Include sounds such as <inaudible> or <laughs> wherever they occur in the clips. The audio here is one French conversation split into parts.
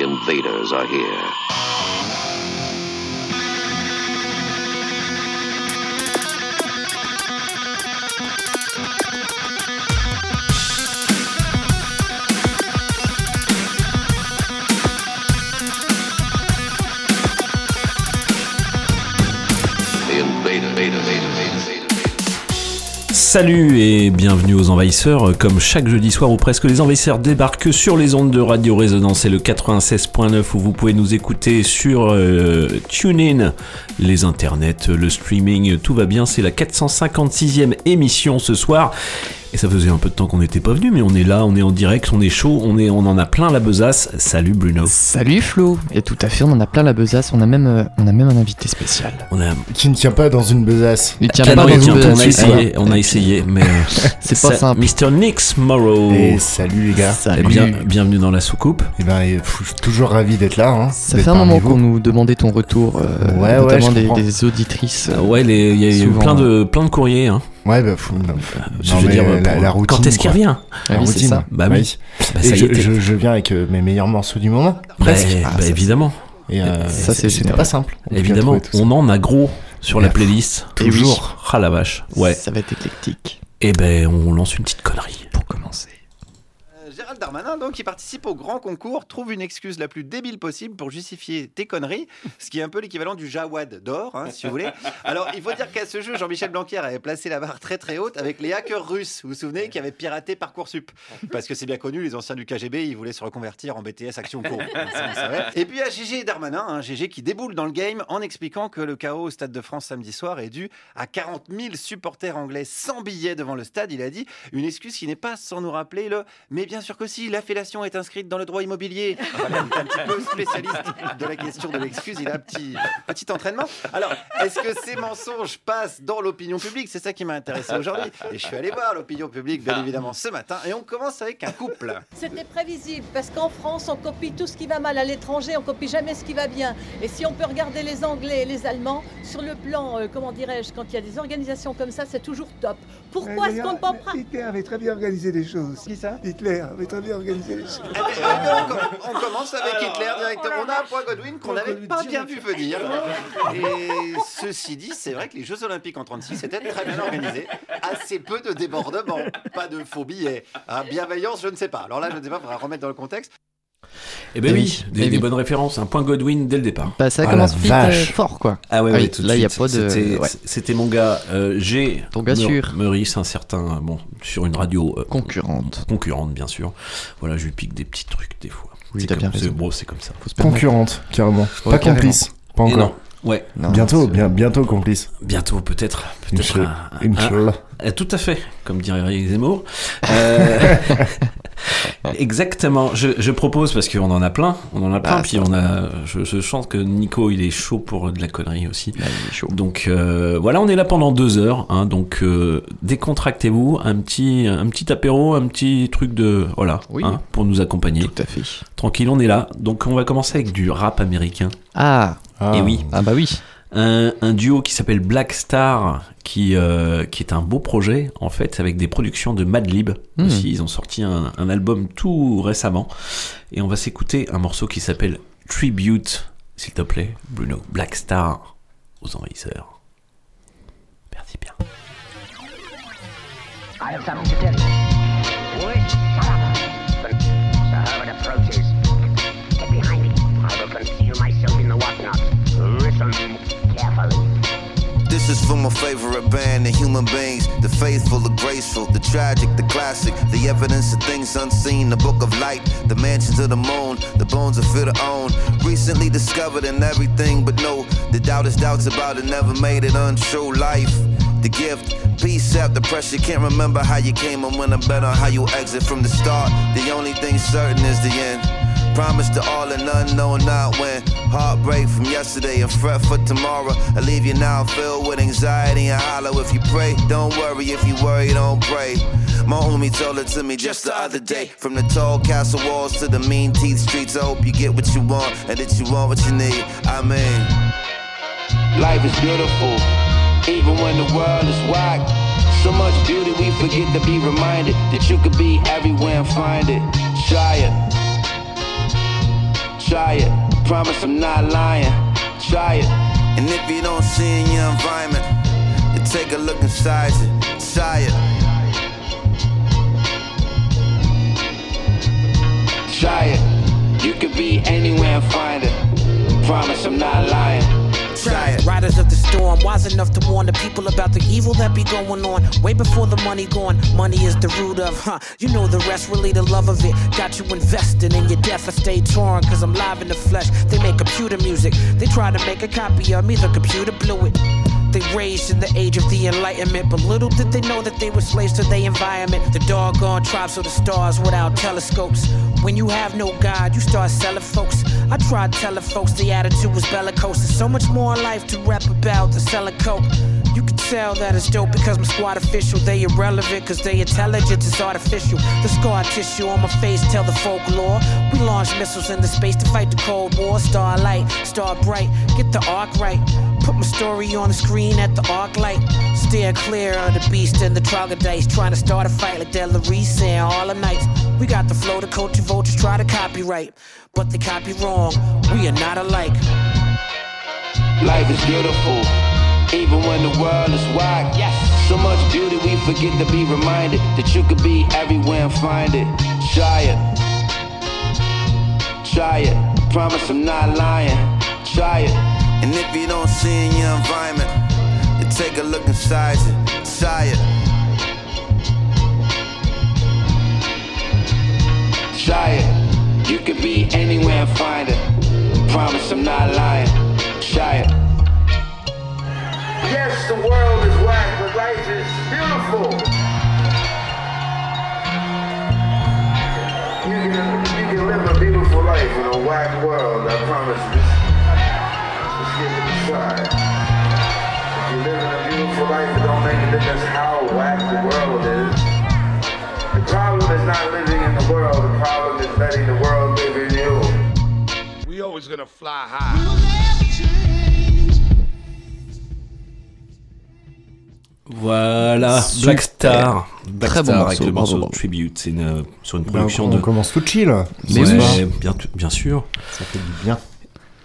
The invaders are here. Salut et bienvenue aux Envahisseurs. Comme chaque jeudi soir ou presque, les Envahisseurs débarquent sur les ondes de Radio Résonance et le 96.9 où vous pouvez nous écouter sur euh, TuneIn, les internets, le streaming, tout va bien. C'est la 456e émission ce soir. Et ça faisait un peu de temps qu'on n'était pas venu, mais on est là, on est en direct, on est chaud, on, est, on en a plein la besace. Salut Bruno. Salut Flo Et tout à fait, on en a plein la besace, on a même, euh, on a même un invité spécial. On a Qui ne tient pas dans une besace. Il tient Ah pas non, dans une tient, on a besace. essayé, on a essayé, mais euh, <laughs> C'est pas simple. Mr. Nix Morrow. Et salut les gars. Eh Salut. bien, bienvenue dans la soucoupe. Et ben, et, pff, je suis toujours ravi d'être là. Hein, Ça fait un moment qu'on nous demandait ton retour, euh, Ouais, notamment des, auditrices. Euh, Ouais, les- il y a eu plein de, plein de courriers. Hein. Ouais, bah, pff, non. Je Non, veux dire, la, routine. quand est-ce qu'il revient Ah La oui, c'est routine. ça. Bah oui. Bah, ça je, je, je viens avec euh, mes meilleurs morceaux du moment. Bah, Presque. bah, Ah, ça, évidemment, Et euh, ça, c'est pas simple. On évidemment, on en a gros sur la playlist. Toujours. Ah la vache. Ouais. Ça va être éclectique, Et ben, on lance une petite connerie. pour commencer. Gérald Darmanin, donc, qui participe au grand concours, trouve une excuse la plus débile possible pour justifier tes conneries, ce qui est un peu l'équivalent du Jawad d'or, hein, si vous voulez. Alors, il faut dire qu'à ce jeu, Jean-Michel Blanquer avait placé la barre très très haute avec les hackers russes, vous vous souvenez, qui avaient piraté Parcoursup? Parce que c'est bien connu, les anciens du KGB, ils voulaient se reconvertir en BTS Action Co. <laughs> Ça, on savait. Et puis à GG Darmanin, hein, GG qui déboule dans le game en expliquant que le chaos au Stade de France samedi soir est dû à 40 000 supporters anglais sans billets devant le stade. Il a dit une excuse qui n'est pas sans nous rappeler le mais bien sûr que si, la fellation est inscrite dans le droit immobilier. Voilà, un petit peu spécialiste de la question de l'excuse, il a un petit, petit entraînement. Alors, est-ce que ces mensonges passent dans l'opinion publique? C'est ça qui m'a intéressé aujourd'hui. Et je suis allé voir l'opinion publique, bien évidemment, ce matin. Et on commence avec un couple. C'était prévisible parce qu'en France, on copie tout ce qui va mal. À l'étranger, on copie jamais ce qui va bien. Et si on peut regarder les Anglais et les Allemands, sur le plan, euh, comment dirais-je, quand il y a des organisations comme ça, c'est toujours top. Pourquoi est-ce qu'on ne peut pas Hitler avait très bien organisé les choses. Qui ça? Hitler avait très bien organisé les choses. Ben, on, com- on commence avec Hitler directement. On a un point Godwin qu'on n'avait pas bien vu venir. Et ceci dit, c'est vrai que les Jeux Olympiques en 36 étaient très bien organisés. Assez peu de débordements, pas de faux billets. Ah, bienveillance, je ne sais pas. Alors là, je ne sais pas, il faudra remettre dans le contexte. Et ben Eh oui, oui, des, eh des oui. bonnes références. Un point Godwin dès le départ. Bah, ça Ah, commence vite euh, vache. fort, quoi. Ah ouais, Ah ouais, oui, tout de là, y a pas de- C'était, ouais. mon gars euh, G. Ton gars sûr. Meurice, un certain. Bon, sur une radio euh, Concurrente. concurrente, bien sûr. Voilà, je lui pique des petits trucs des fois. Oui, C'est t'as comme- bien c'est- raison. Bon, c'est comme ça. Faut se permettre. Concurrente, carrément. Ouais, pas complice. Pas non, encore. Ouais, Non, bientôt, bien, bientôt complice. bientôt peut-être. Peut-être Inch'Allah. un- un- Inch'Allah. Euh, Tout à fait, comme dirait Eric Zemmour. Euh, <laughs> exactement. Je, je propose parce qu'on en a plein, on en a plein. Bah, puis on a, je, je sens que Nico il est chaud pour de la connerie aussi. Là, il est chaud. Donc euh, voilà, on est là pendant deux heures. hein, donc euh, décontractez-vous, un petit, un petit apéro, un petit truc de voilà, Oui. hein, pour nous accompagner. Tout à fait. Tranquille, on est là. Donc on va commencer avec du rap américain. Ah, Ah. Et oui. ah bah oui. Un, un duo qui s'appelle Black Star, qui, euh, qui est un beau projet, en fait, avec des productions de Madlib Mhm. aussi. Ils ont sorti un, un album tout récemment. Et on va s'écouter un morceau qui s'appelle Tribute, s'il te plaît, Bruno. Black Star aux envahisseurs. Merci bien. This is for my favorite band, the human beings, the faithful, the graceful, the tragic, the classic, the evidence of things unseen, the book of light, the mansions of the moon, the bones of fear to own. Recently discovered in everything, but no, the doubt is doubts about it, never made it untrue. Life, the gift, peace out the pressure, can't remember how you came and when I'm better how you exit from the start. The only thing certain is the end. Promise to all and unknown, not when. Heartbreak from yesterday and fret for tomorrow. I leave you now filled with anxiety and hollow. If you pray, don't worry. If you worry, don't pray. My homie told it to me just the other day. From the tall castle walls to the mean teeth streets, I hope you get what you want and that you want what you need. I mean, life is beautiful, even when the world is whack. So much beauty, we forget to be reminded that you could be everywhere and find it. Try it. Try it. Promise I'm not lying. Try it. And if you don't see in your environment, then take a look inside you. Try it. Try it. You could be anywhere and find it. Promise I'm not lying. Riders of the storm, wise enough to warn the people about the evil that be going on. Way before the money gone, money is the root of, huh? You know the rest, really the love of it. Got you invested in your death, I stay torn, cause I'm live in the flesh. They make computer music, they try to make a copy of me, the computer blew it. They raised in the age of the Enlightenment, but little did they know that they were slaves to their environment. The doggone tribes of the stars without telescopes. When you have no God, you start selling folks. I tried telling folks the attitude was bellicose. There's so much more in life to rap about than selling coke. You can tell that it's dope because my squad official. They irrelevant because they intelligence is artificial. The scar tissue on my face tell the folklore. We launch missiles into space to fight the Cold War. Starlight, star bright, get the arc right. Put my story on the screen at the arc light. Steer clear of the beast and the troglodytes. Trying to start a fight like Delarice saying all the nights. We got the flow, the culture vultures try to copyright. But they copy wrong. We are not alike. Life is beautiful, even when the world is wide. Yes. So much beauty, we forget to be reminded that you could be everywhere and find it. Try it. Try it. Promise I'm not lying. Try it. And if you don't see in your environment, then take a look inside you. It. Try it. You could be anywhere and find it. Promise I'm not lying. Try it. Yes, the world is whack, but life is beautiful. You can, you can live a beautiful life in a whack world, I promise you. Life, it don't make a difference how whack the world is. The problem is not living in the world, the problem is letting the world live in you. We always gonna fly high. Voilà, Super. Black Star. Black Très bon morceau, avec le bravo, morceau bravo. Tribute. C'est une, sur une Ben, production on de. commence tout chill. Mais Ce ouais, soir. bien, bien sûr. Ça fait du bien.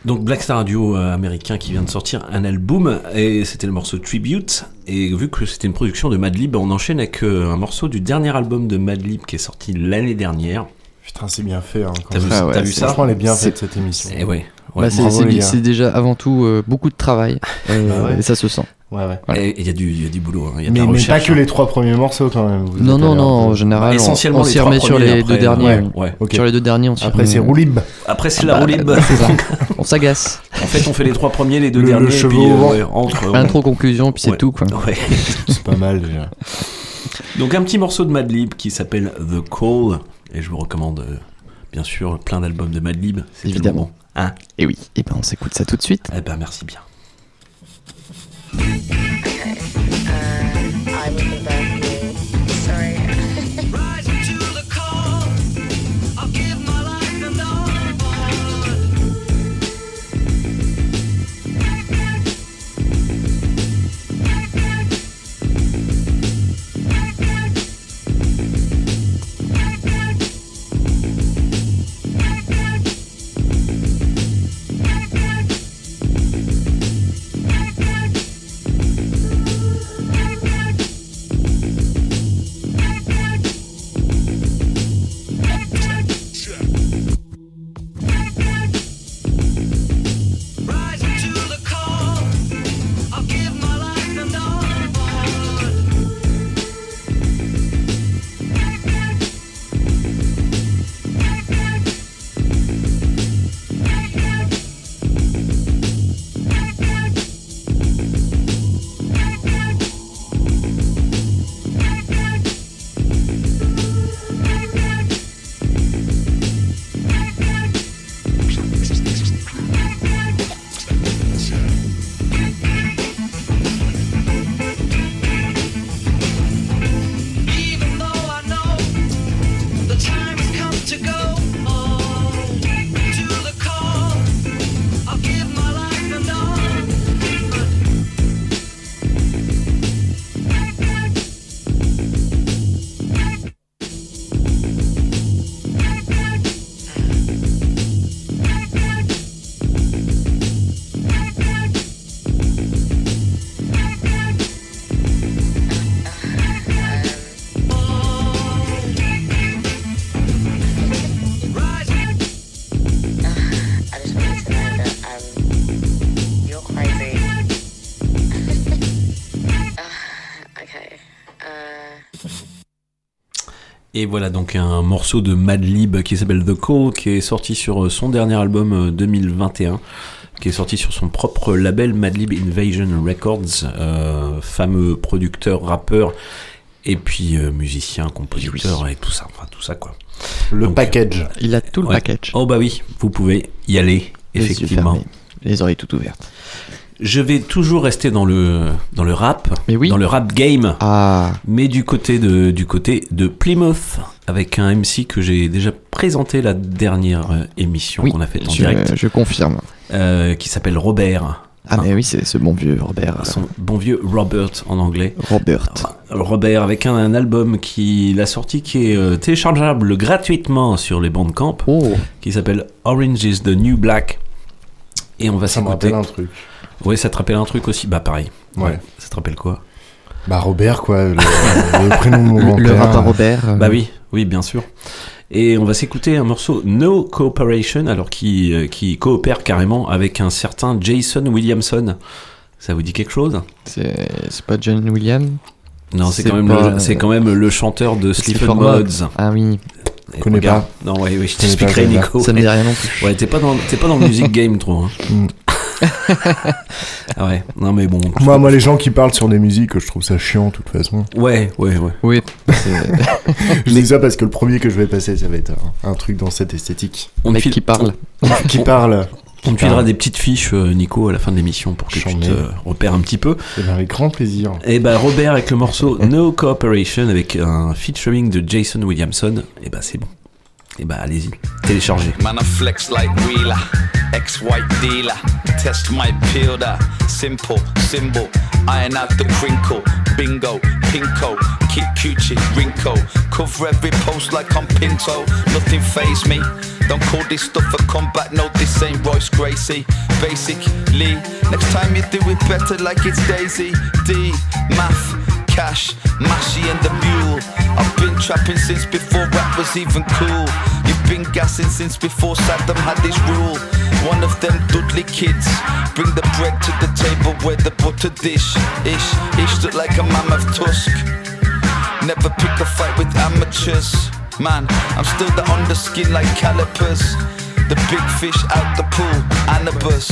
Donc Black Star, duo euh, américain qui vient de sortir un album et c'était le morceau Tribute. Et vu que c'était une production de Madlib, on enchaîne avec euh, un morceau du dernier album de Madlib qui est sorti l'année dernière. Putain, c'est bien fait. Hein, quand T'as vu. Ah ouais, ça Franchement, elle est bien faite cette émission. Et ouais. ouais. Bah, c'est- déjà avant tout euh, beaucoup de travail <laughs> euh, Bah ouais. et ça se sent. Ouais, ouais. Voilà. Et il y a du, il y a du boulot. hein. Y a de Mais, la mais pas que hein. les trois premiers morceaux quand même. Vous Non, non, non, en général, on- Essentiellement on, s'y remet sur les après, deux derniers. ouais. Sur les deux derniers, on s'y Après, c'est Roulib. Après, c'est Ah la bah, roulib. <laughs> On s'agace. en fait, on fait les trois premiers, les deux Le- le derniers. et cheveu puis, vent. ouais, entre. Intro, conclusion, puis c'est Ouais. tout quoi. Ouais. <laughs> C'est pas mal déjà. Donc un petit morceau de Madlib qui s'appelle The Call et je vous recommande euh, bien sûr plein d'albums de Madlib. Le Évidemment. moment. Hein Et oui, et ben on s'écoute ça tout de suite. eh ben merci bien. Okay. I was in bed. Et voilà donc un morceau de Madlib qui s'appelle The Call, qui est sorti sur son dernier album euh, 2021, qui est sorti sur son propre label Madlib Invasion Records, euh, fameux producteur, rappeur, et puis euh, musicien, compositeur et tout ça, enfin tout ça quoi. Le Donc, package. Il a tout le Ouais. package. Oh bah oui, vous pouvez y aller, Les yeux effectivement. fermés, les oreilles toutes ouvertes. Je vais toujours rester dans le, dans le rap, dans le rap game, Ah. mais du côté, de, du côté de Plymouth, avec un MC que j'ai déjà présenté la dernière euh, émission Oui, qu'on a faite en je- direct. je confirme. euh, qui s'appelle Robert. Ah, mais oui, c'est ce bon vieux Robert. Son bon vieux Robert en anglais. Robert. Robert avec un, un album qu'il a sorti qui est euh, téléchargeable gratuitement sur les Bandcamp, Oh. qui s'appelle Orange is the New Black. Et on va s'écouter. un truc. Oui, ça te rappelle un truc aussi Bah pareil. Ouais. Ça te rappelle quoi? Bah Robert quoi, le, le prénom de mon <laughs> Le- le Robert. euh, Bah oui, oui, bien sûr. Et on va s'écouter un morceau No Cooperation, alors qui, euh, qui coopère carrément avec un certain Jason Williamson. Ça vous dit quelque chose? C'est c'est pas John Williams? Non, c'est quand, même pas- c'est quand même le chanteur de Sleaford Mods. Ah oui. Et Connais regarde- pas. Non, ouais, oui, je t'expliquerai. Nico. Ça me dit rien non plus. Ouais, t'es pas dans, t'es pas dans le music game trop. hein. <laughs> Ouais, non mais bon. Moi, moi, les gens qui parlent sur des musiques, je trouve ça chiant de toute façon. Ouais, ouais, ouais. Oui. <laughs> je dis ça parce que le premier que je vais passer, ça va être un, un truc dans cette esthétique. On mec file- qui parle. qui parle. On te filera des petites fiches, euh, Nico, à la fin de l'émission pour que tu te repères un petit peu. Eh ben, avec grand plaisir. Et bah Robert avec le morceau No Cooperation avec un featuring de Jason Williamson. Et bah c'est bon. Eh Et bah allez-y, téléchargez. Man, I flex like Wheeler, ex-white dealer. Test my peeler, simple, symbol. Iron out the crinkle, bingo, pinko, keep coochie, wrinkle. Cover every post like I'm Pinto, nothing phase me. Don't call this stuff a combat, no, this ain't Royce Gracie. Basically, next time you do it better like it's Daisy. D, math, cash, mashy and the mule. I've been trapping since before rap was even cool. You've been gassing since before Saddam had his rule. One of them Dudley kids. Bring the bread to the table where the butter dish. Ish, ish look like a mammoth tusk. Never pick a fight with amateurs. Man, I'm still the underskin like calipers. The big fish out the pool, Anubis.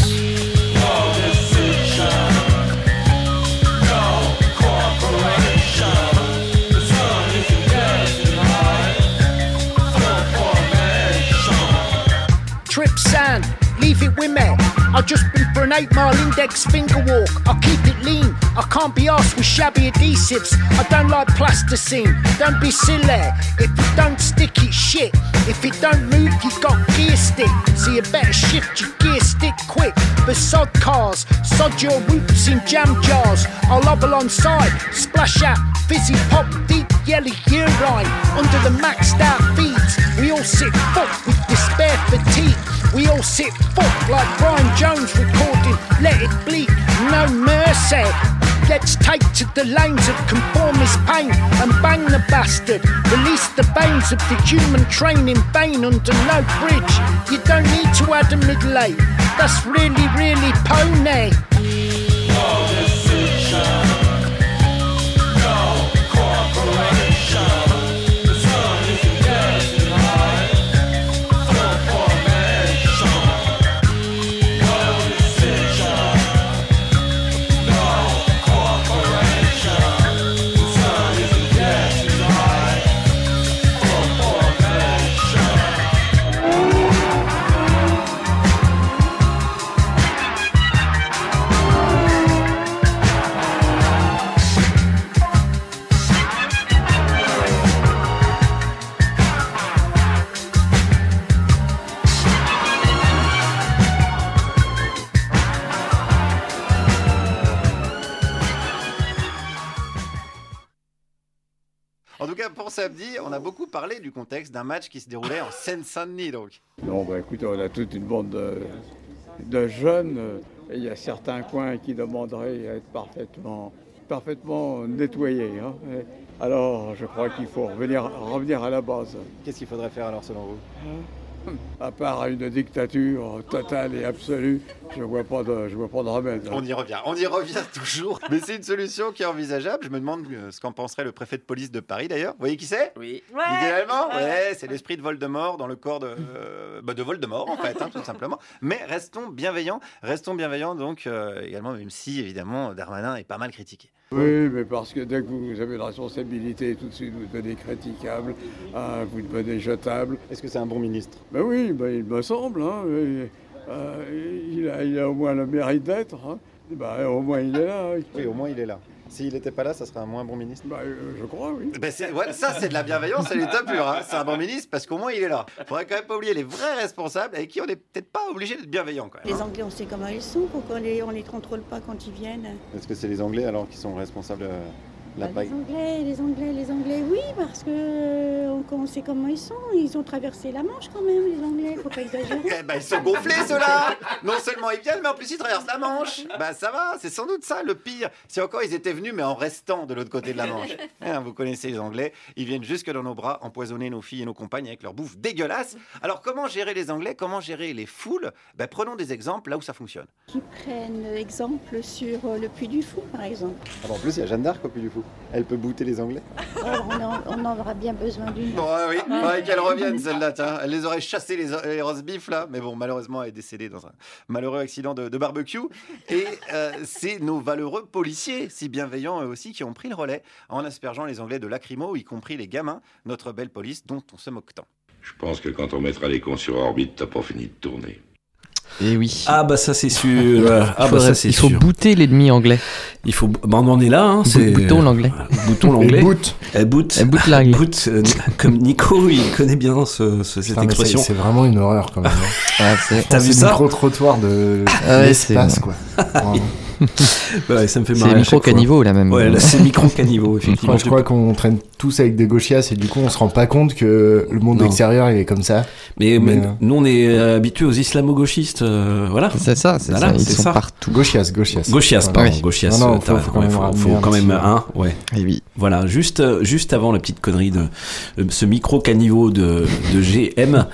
Sand, leave it with me. I've just been for an eight mile index finger walk. I keep it lean, I can't be asked with shabby adhesives. I don't like plasticine, don't be silly. If it don't stick, it's shit. If it don't move, you got gear stick. So you better shift your gear stick quick. But sod cars, sod your whoops in jam jars. I'll hobble on side, splash out, fizzy pop, deep yellow urine. Under the maxed out feeds, we all sit fucked with despair fatigue. We all sit fucked like Brian Jones recording Let It Bleed, no mercy. Let's take to the lanes of conformist pain and bang the bastard. Release the veins of the human train in vain under no bridge. You don't need to add a middle eight. That's really, really pony. Du contexte d'un match qui se déroulait en Seine-Saint-Denis. Donc, Non, bah écoutez, on a toute une bande de, de jeunes. et il y a certains coins qui demanderaient à être parfaitement, parfaitement nettoyés. hein. Et alors, je crois qu'il faut revenir, revenir à la base. qu'est-ce qu'il faudrait faire alors selon vous? À part une dictature totale et absolue, je vois pas de, je vois pas de remède. On y revient, on y revient <laughs> toujours. Mais c'est une solution qui est envisageable. Je me demande euh, ce qu'en penserait le préfet de police de Paris d'ailleurs. Vous voyez qui c'est? Oui. Idéalement, ouais, c'est l'esprit de Voldemort dans le corps de, euh, bah, de Voldemort en fait, hein, tout simplement. Mais restons bienveillants, restons bienveillants donc euh, également, même si évidemment Darmanin est pas mal critiqué. Oui, mais parce que dès que vous avez la responsabilité, tout de suite vous devenez critiquable, hein, vous devenez jetable. Est-ce que c'est un bon ministre? Ben oui, ben il me semble. hein, euh, il, a, il a au moins le mérite d'être. hein. Ben, au moins il est là. Oui, au moins il est là. S'il n'était pas là, ça serait un moins bon ministre Ben, euh, je crois, oui. C'est- ouais, ça, c'est de la bienveillance à l'état pur. hein. C'est un bon ministre parce qu'au moins il est là. Faudrait quand même pas oublier les vrais responsables avec qui on n'est peut-être pas obligé d'être bienveillant quand même. Les Anglais, on sait comment ils sont, pourquoi on les, on les contrôle pas quand ils viennent. Est-ce que c'est les Anglais alors qui sont responsables de la Bah, paille les Anglais, les Anglais, les Anglais, oui, parce que euh, on, on sait comment ils sont. Ils ont traversé la Manche quand même, les Anglais, faut pas exagérer. <laughs> Eh ben, ils sont gonflés, ceux-là Non seulement ils viennent, mais en plus ils traversent la Manche Bah ça va, c'est sans doute ça le pire. Si encore ils étaient venus, mais en restant de l'autre côté de la Manche. <laughs> Hein, vous connaissez les Anglais, ils viennent jusque dans nos bras empoisonner nos filles et nos compagnes avec leur bouffe dégueulasse. Alors comment gérer les Anglais? Comment gérer les foules? Ben, Prenons des exemples là où ça fonctionne. Qui prennent exemple sur euh, le Puy du Fou, par exemple. Ah En plus, il y a Jeanne d'Arc au Puy du Fou. Elle peut bouter les Anglais Alors, on, en, on en aura bien besoin d'une. Bon, ouais, oui, qu'elle revienne celle-là. Elle les aurait chassés les, les roast beef là, mais bon, malheureusement, elle est décédée dans un malheureux accident de, de barbecue. Et euh, c'est nos valeureux policiers, si bienveillants eux aussi, qui ont pris le relais en aspergeant les Anglais de lacrymo, y compris les gamins, notre belle police dont on se moque tant. Je pense que quand on mettra les cons sur orbite, t'as pas fini de tourner. Et oui. Ah bah ça c'est sûr. <laughs> Ah bah ça c'est il faut sûr. booter l'ennemi anglais. Il faut. Bah on en est là. Hein, c'est Boutons l'anglais. Boutons l'anglais. Boot. Elle boot. Elle boot l'anglais. <laughs> Boot, euh, <laughs> comme Nico, il connaît bien ce, ce- cette Putain, c'est- expression. C'est vraiment une horreur quand même. hein. Ah, c'est- T'as C'est vu le ça? micro-trottoir de Ah ouais, l'espace, c'est- quoi. <laughs> Ouais, ça me fait C'est marrer. micro caniveau là même. Ouais, c'est micro caniveau <laughs> effectivement. crois, je crois qu'on traîne tous avec des gauchias et du coup on se rend pas compte que le monde Non. extérieur il est comme ça. Mais, mais Mais, euh, nous on est habitués aux islamo-gauchistes, euh, voilà. C'est ça, c'est Voilà, ça. Ils sont ça. partout. Gauchias, gauchias. Gauchias, pardon, Ouais. gauchias. Non, non, euh, faut- quand même faut, ramener faut un quand même petit- un, ouais. Et oui. Voilà, juste, juste avant la petite connerie de ce micro caniveau de, de GM,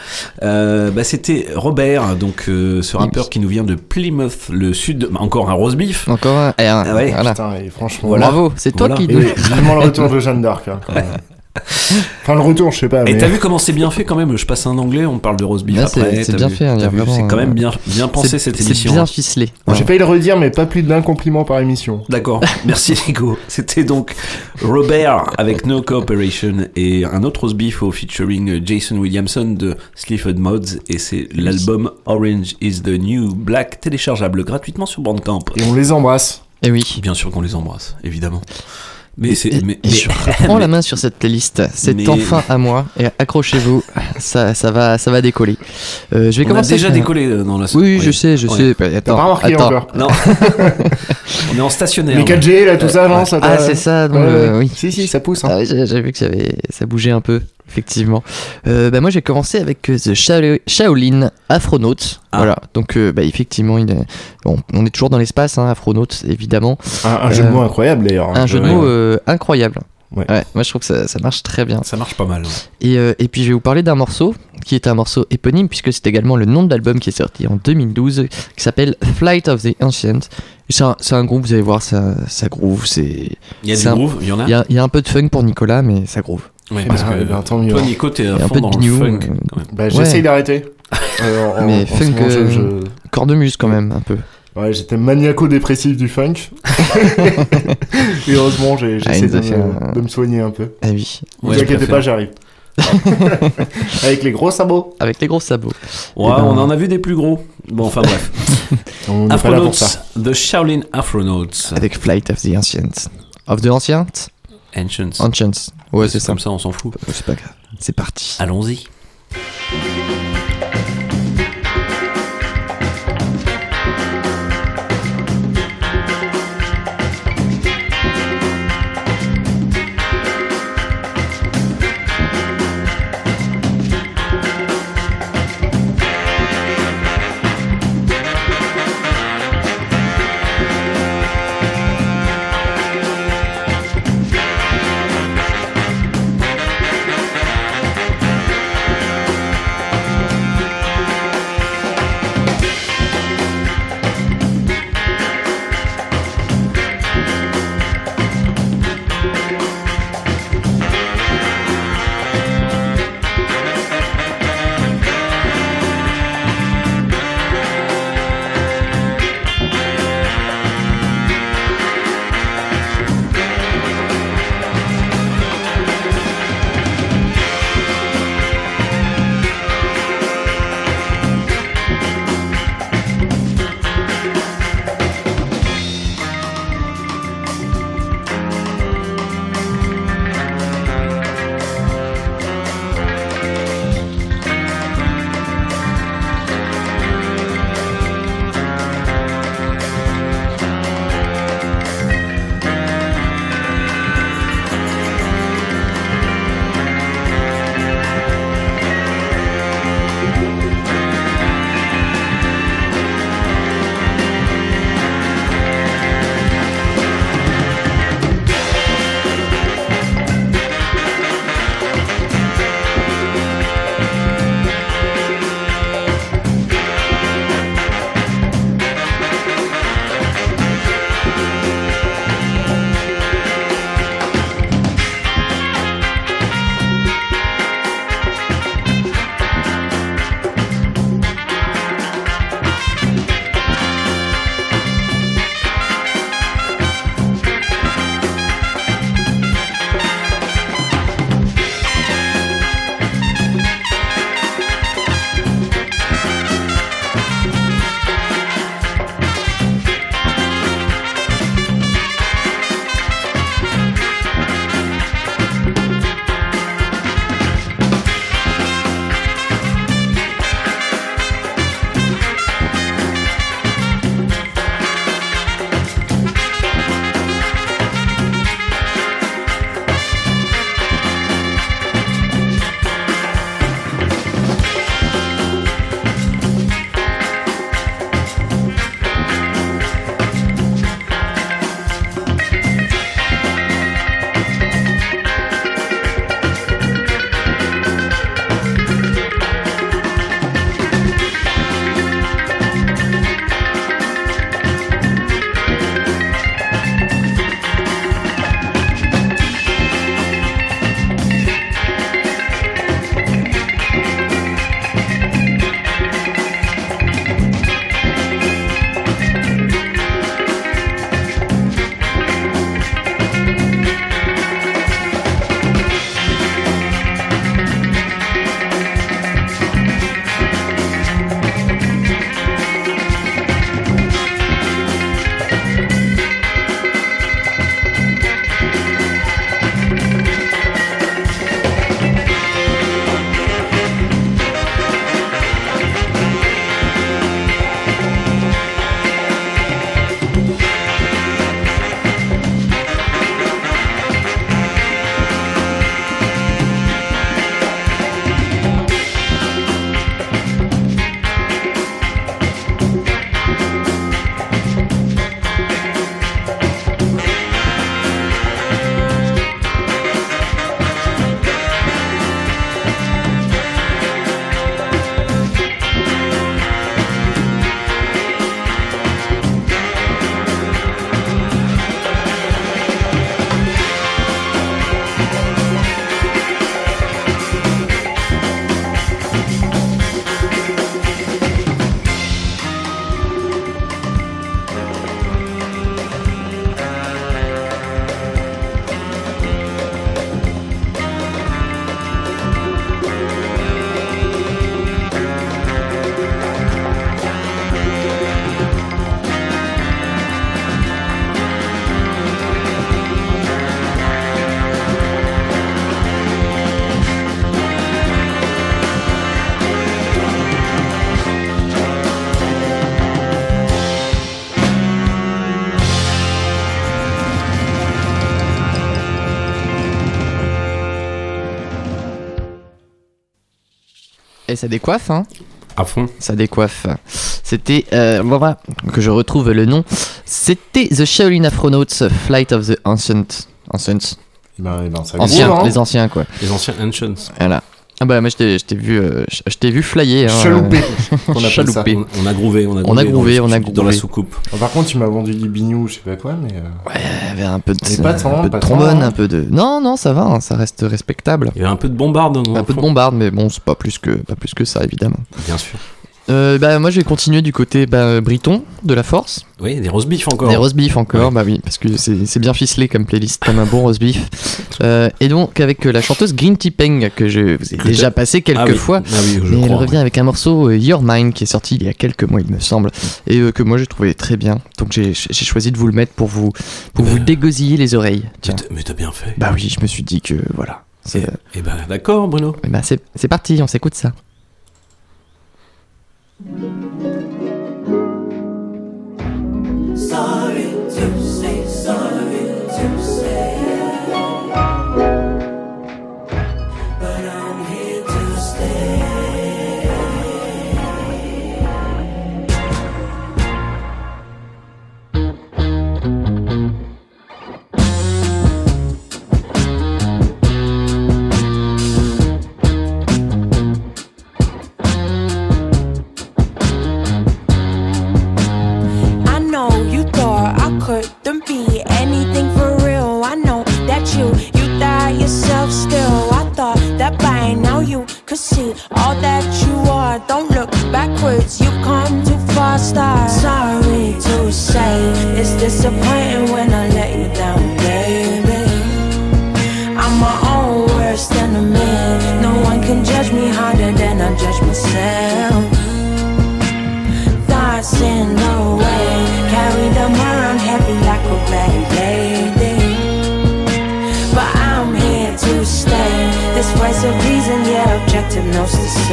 euh, bah, c'était Robert, donc euh, ce rappeur qui nous vient de Plymouth, le sud, bah, encore un roast Encore un. et un- Ah ouais. voilà. Putain, et franchement. Voilà. Bravo, c'est toi Voilà. qui. Et vivement le retour <laughs> de Jeanne d'Arc. hein, quand même. <laughs> Enfin, le retour, je sais pas. Et t'as vu comment c'est bien fait quand même? Je passe un anglais, on parle de roast beef c'est- après. c'est bien vu- fait, hein, C'est quand même euh, bien, bien pensé C'est- cette C'est émission. bien hein. ficelé. Bon. J'ai failli le redire, mais pas plus d'un compliment par émission. D'accord, <laughs> merci Nico. C'était donc Robert avec No Cooperation et un autre roast beef au featuring Jason Williamson de Sleaford Mods et c'est l'album Orange is the New Black téléchargeable gratuitement sur Bandcamp. Et on les embrasse. Et oui. Bien sûr qu'on les embrasse, évidemment. Mais c'est mais, <laughs> reprends la main sur cette playlist. C'est Mais- enfin à moi. Et accrochez-vous, ça, ça va, ça va décoller. Euh, je vais on a commencer. déjà avec- décollé euh, dans la Oui, je sais, je Ouais. sais. Bah, Attends, pas remarqué attends. encore. Non. <laughs> on est en stationnaire. Les là. 4G, là, tout ça, non Ouais. ça Ah, c'est ça. donc, Ouais, euh, ouais. oui. Si, si, ça pousse. hein. Ah oui, j'ai j'ai vu que ça, avait, ça bougeait un peu, effectivement. Euh, bah, moi, j'ai commencé avec euh, The Shao- Shaolin Afronaut. Ah. Voilà, donc euh, bah, effectivement, il est- bon, on est toujours dans l'espace, hein, Afronaut, évidemment. Un, un jeu de Euh, mots incroyable d'ailleurs. Un jeu de mots euh, incroyable. Ouais. moi je trouve que ça, ça marche très bien. Ça marche pas mal. ouais. Et, euh, et puis je vais vous parler d'un morceau qui est un morceau éponyme puisque c'est également le nom de l'album qui est sorti en 2012 qui s'appelle Flight of the Ancient. C'est un, un groupe, vous allez voir, ça, ça groove. Il y a du un- groove, il y en a Il y a, il y a un peu de funk pour Nicolas, mais ça groove. Eh parce que tant mieux. toi Nico t'es à un peu de dans le gnou, funk. euh. Bah, j'essaye Ouais. d'arrêter. Euh, en- mais funk, moment, je- euh, je- cornemuse quand même, un peu. Ouais, j'étais maniaco-dépressif du funk. <laughs> Et heureusement, j'ai- Ah, nous de, me- un- de me soigner un peu. Ah oui, Ne Ouais, vous inquiétez pas, j'arrive. <laughs> Avec les gros sabots. avec les gros sabots. Ouais, Eh ben- on en a vu des plus gros. Bon, enfin bref. <laughs> Afronauts, The Shaolin Afronauts. Avec Flight of the Ancient. Of the Ancient Ancients. Ancients. Ouais, c'est ça. comme ça, on s'en fout. C'est pas grave. C'est parti. Allons-y. Et ça décoiffe, hein À fond. Ça décoiffe. C'était. Euh, voilà, que je retrouve le nom. C'était The Shaolin Afronauts Flight of the Ancient. Ancients. Ben, ben, ça Anciens, groove, hein. les anciens, quoi. Les anciens Ancients. Voilà. Ah bah moi je t'ai vu euh, je je t'ai vu flyer hein, Chaloupé, euh, <laughs> appelle ça. chaloupé. On, on a groové, on a On a groové groové, on a dans, groové. la soucoupe. Bon, Par contre, tu m'as vendu du bignou, je sais pas quoi, mais. euh, Ouais, il y avait un peu de, Mais pas tant, un peu de trombone, hein. un peu de. Non, non, ça va, hein, ça reste respectable. Il y avait un peu de bombarde. dans Un peu de bombarde, mais bon, c'est pas plus que pas plus que ça, évidemment. Bien sûr. Euh, bah moi je vais continuer du côté bah, Briton de la Force. Oui, des roast beef encore. Des roast beef encore, bah oui, parce que c'est bien ficelé comme playlist, comme un bon roast beef. <laughs> Euh, et donc avec euh, la chanteuse Green Tea Peng que je vous ai déjà passé quelques Ah oui. fois. Ah oui, je mais elle revient ouais. avec un morceau euh, Your Mind qui est sorti il y a quelques mois il me semble et euh, que moi j'ai trouvé très bien. Donc j'ai choisi de vous le mettre pour vous pour vous dégosiller les oreilles. Tiens. Mais t'as- bien fait. Bah oui, je me suis dit que voilà. C'est Et bah d'accord, Bruno. eh ben, c'est c'est parti, on s'écoute ça. Sorry to say, be anything for real. I know that you, you thought yourself still. I thought that by now you could see all that you are. Don't look backwards, you've come too far. Start. Sorry to say, it's disappointing when I let you down, baby. I'm my own worst enemy. No one can judge me harder than I judge myself objective knows the.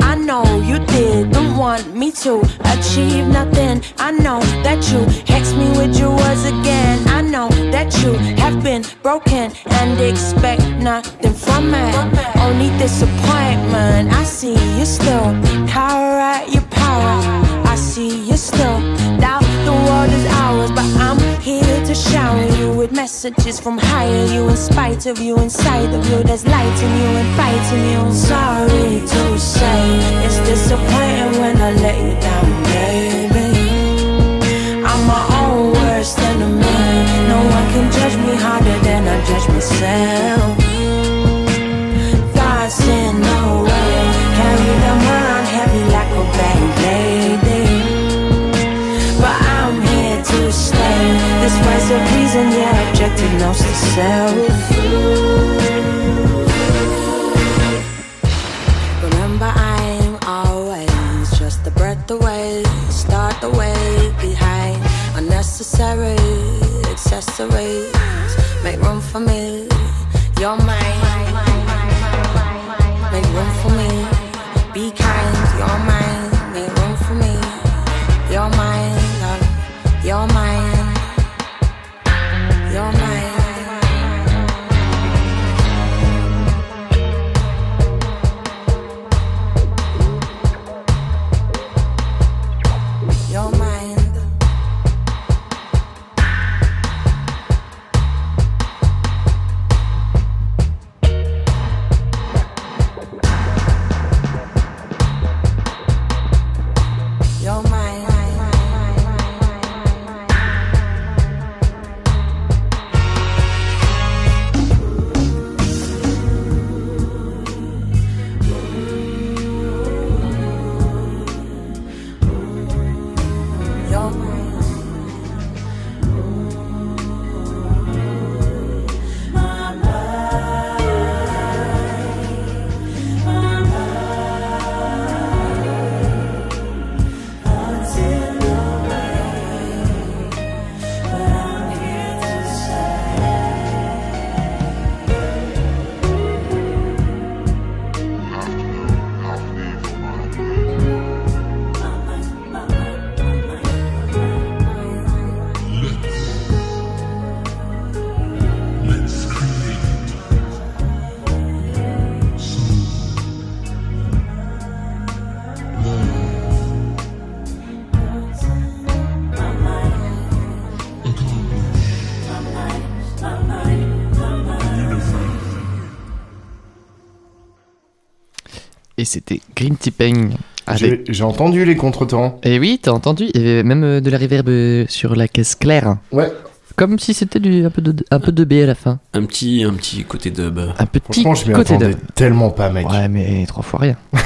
I know you didn't want me to achieve nothing. I know that you hex me with your words again. I know that you have been broken and expect nothing from me. Only disappointment. I see you still power at your power. I see you still but I'm here to shower you with messages from higher. You, in spite of you, inside of you, there's light in you and fight in you. Sorry to say, it's disappointing when I let you down, baby. I'm my own worst enemy. No one can judge me harder than I judge myself. Reason, yeah, objective knows the self. C'était Green T-Pain. J'ai j'ai entendu les contretemps. Et oui, t'as entendu Il y avait même euh, de la reverb euh, sur la caisse claire. Ouais. Comme si c'était du un peu de un peu de B à la fin. Un petit, un petit côté dub. Un petit Franchement, je m'y côté attendais de. tellement pas, mec. Ouais, mais trois fois rien. <laughs>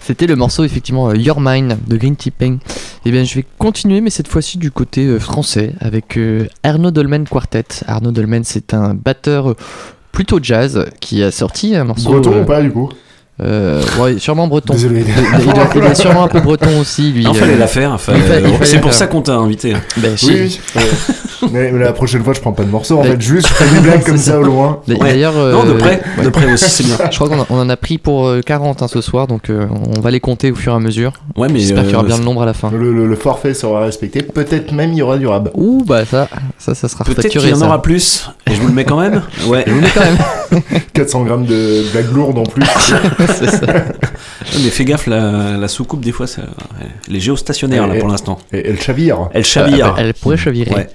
C'était le morceau effectivement euh, Your Mind de Green Tea Pain. Et bien je vais continuer mais cette fois-ci du côté français avec Arnaud Dolmen Quartet. Arnaud Dolmen c'est un batteur plutôt jazz qui a sorti un morceau. Breton ou pas, du coup euh, ouais, sûrement breton. Désolé. Il, il- il est sûrement un peu breton aussi, lui. Il euh. fallait la faire. fallait- C'est pour ça qu'on t'a invité. Ben, si. Oui, mais, mais la prochaine fois, je prends pas de morceau. En fait, juste je fais des blagues comme ça au loin. Ouais. D'ailleurs, Non, de euh, près, de près aussi, c'est bien. Je crois qu'on en- on en a pris pour euh, 40 hein, ce soir, donc euh, on va les compter au fur et à mesure. Ouais, mais J'espère qu'il y aura euh, bien le nombre à la fin. Le, le- le forfait sera respecté. Peut-être même il y aura du rab. Ouh, bah ça, ça, ça sera Peut-être qu'il y en ça. aura plus. Et je vous le mets quand même. <laughs> Ouais. Je vous le mets quand même. <laughs> 400 grammes de blagues lourdes en plus. <laughs> C'est ça. Ouais, Mais fais gaffe, la, la soucoupe, des fois, ça, elle est géostationnaire, là, pour l'instant. Et elle chavire. Elle chavire. Elle, elle pourrait chavirer. Ouais.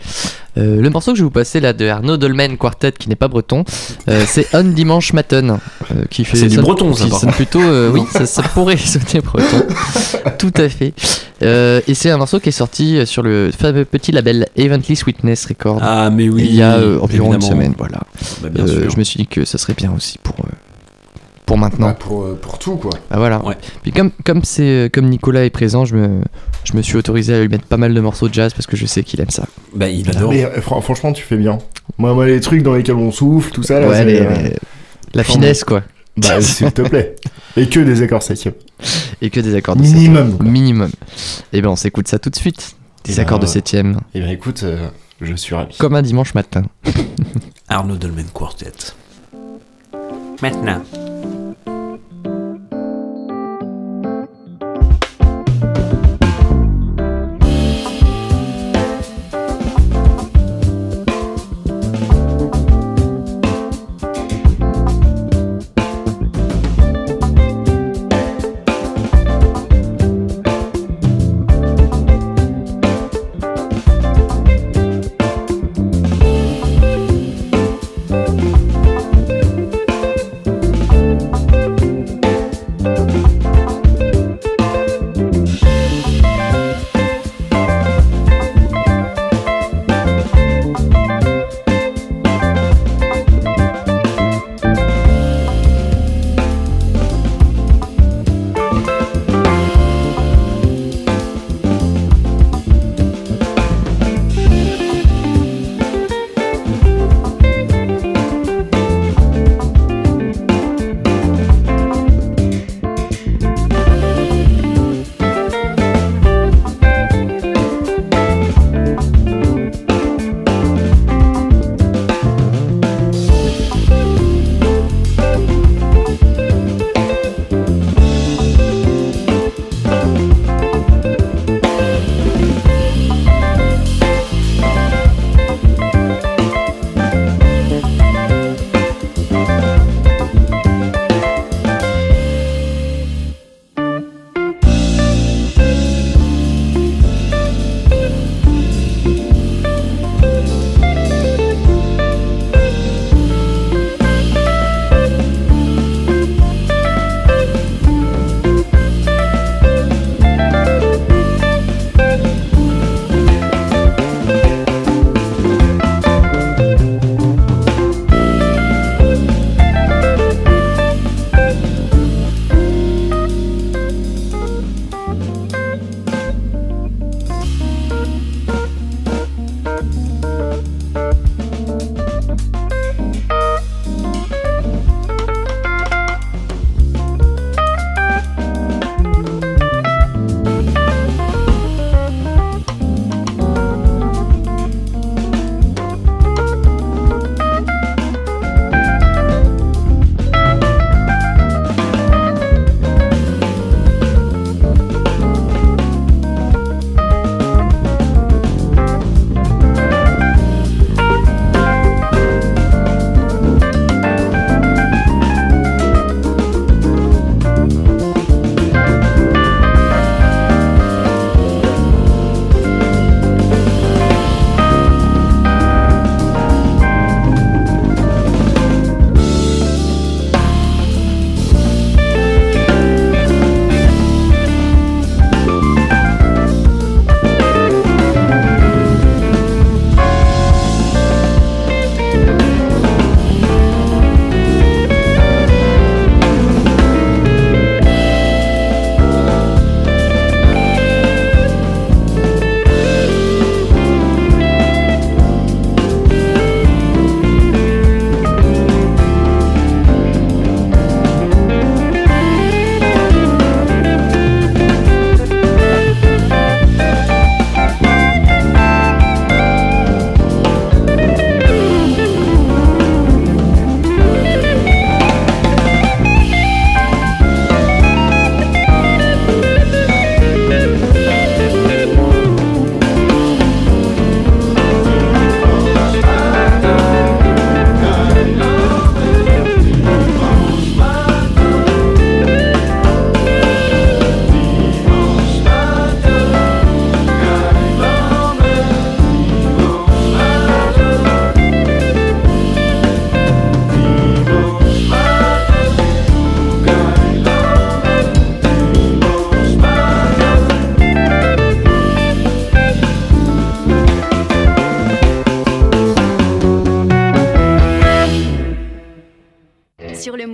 Euh, le morceau que je vais vous passer là de Arnaud Dolmen Quartet, qui n'est pas breton, euh, c'est On Dimanche Matin. euh, qui fait C'est du breton, ça, par plutôt, euh, oui, ça, ça pourrait <laughs> sonner breton. Tout à fait. Euh, et c'est un morceau qui est sorti sur le fameux petit label Evently Sweetness Records. Ah, mais oui. Il y a euh, environ une semaine, voilà. Bah, bien Euh, sûr. je me suis dit que ça serait bien aussi pour, euh, pour maintenant. Bah, pour, euh, pour tout, quoi. Bah voilà. Ouais. Puis comme comme c'est euh, comme Nicolas est présent, je me je me suis autorisé à lui mettre pas mal de morceaux de jazz parce que je sais qu'il aime ça. Bah, il adore. Mais euh, fran- franchement, tu fais bien. Moi, moi, les trucs dans lesquels on souffle, tout ça, là, ouais, c'est, mais, euh, mais la finesse quoi. Bah, s'il te plaît. Et que des accords septième. Et que des accords de Minimum, septième. Minimum. Et ben on s'écoute ça tout de suite. Des Eh accords ben, de septième. Et bien, écoute, euh, je suis ravi. Comme un dimanche matin. <laughs> Arnaud Dolmen Quartet. Maintenant.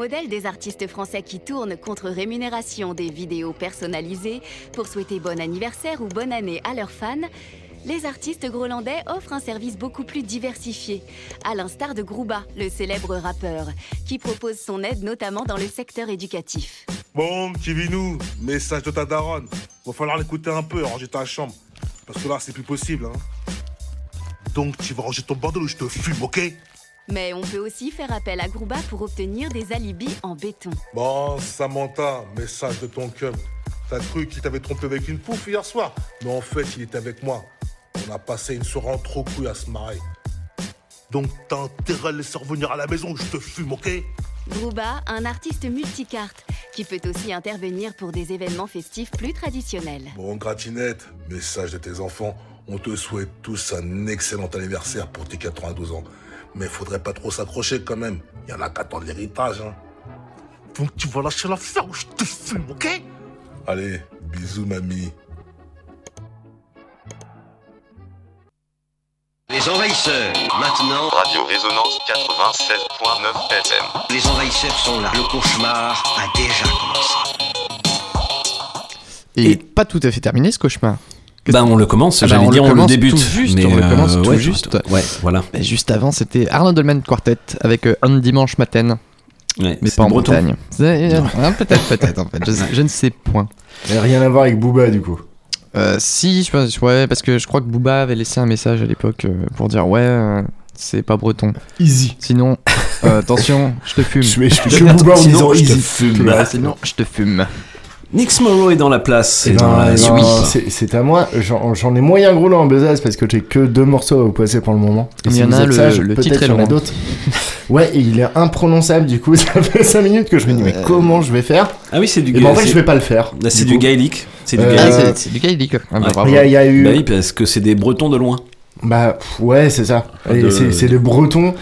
Modèle des artistes français qui tournent contre rémunération des vidéos personnalisées pour souhaiter bon anniversaire ou bonne année à leurs fans, les artistes grolandais offrent un service beaucoup plus diversifié, à l'instar de Grouba, le célèbre rappeur, qui propose son aide notamment dans le secteur éducatif. Bon, petit Vinou, message de ta daronne. Va falloir l'écouter un peu, ranger ta chambre. Parce que là, c'est plus possible. Hein. Donc, tu vas ranger ton bordel ou je te fume, ok? Mais on peut aussi faire appel à Grouba pour obtenir des alibis en béton. Bon, Samantha, message de ton cum. T'as cru qu'il t'avait trompé avec une pouffe hier soir? Mais en fait, il était avec moi. On a passé une soirée trop couille à se marrer. Donc, t'as intérêt à le laisser revenir à la maison ou je te fume, ok? Grouba, un artiste multicarte qui peut aussi intervenir pour des événements festifs plus traditionnels. Bon, gratinette, message de tes enfants. On te souhaite tous un excellent anniversaire pour tes 92 ans. Mais faudrait pas trop s'accrocher quand même. Il y en a qui attendent l'héritage, hein. Donc tu vas lâcher l'affaire ou je te fume, ok? Allez, bisous, mamie. Les envahisseurs, maintenant. Radio Résonance 96.9 FM. Les envahisseurs sont là. Le cauchemar a déjà commencé. Et, pas tout à fait terminé ce cauchemar. Bah on le commence, Ah bah, j'allais dire on le débute. tout juste, mais on le euh, commence tout ouais, juste. tout- Ouais, voilà. Mais juste avant, c'était Arnaud Dolmen Quartet avec euh, Un dimanche matin. Ouais, mais pas en breton. Bretagne. Euh, hein, peut-être, peut-être en fait. Je, <laughs> je ne sais point. Rien à voir avec Booba du coup. Euh, si, je pense, ouais, parce que je crois que Booba avait laissé un message à l'époque euh, pour dire ouais, euh, c'est pas breton. Easy. Sinon, euh, attention, je te fume. Je je Booba en disant easy. sinon, je te fume. Nix Morrow est dans la place. Eh ben, c'est- à moi. J'en ai moyen gros là en besace parce que j'ai que deux morceaux à vous passer pour le moment. Et Il y si en a, le- sage, le peut-être titre est qu'il y en a long. d'autres. <laughs> Ouais, et il est imprononçable du coup. <laughs> Ça fait 5 minutes que je me dis, mais comment je vais faire? Ah oui, c'est du Et ben, en fait, je vais pas le faire. Là, c'est du du coup. gaélique. C'est du Euh, Ah, gaélique. c'est du gaélique. Ah, bah. Il y a, eu. Bah oui, parce que c'est des bretons de loin. Bah ouais, c'est ça. De- c'est- des Bretons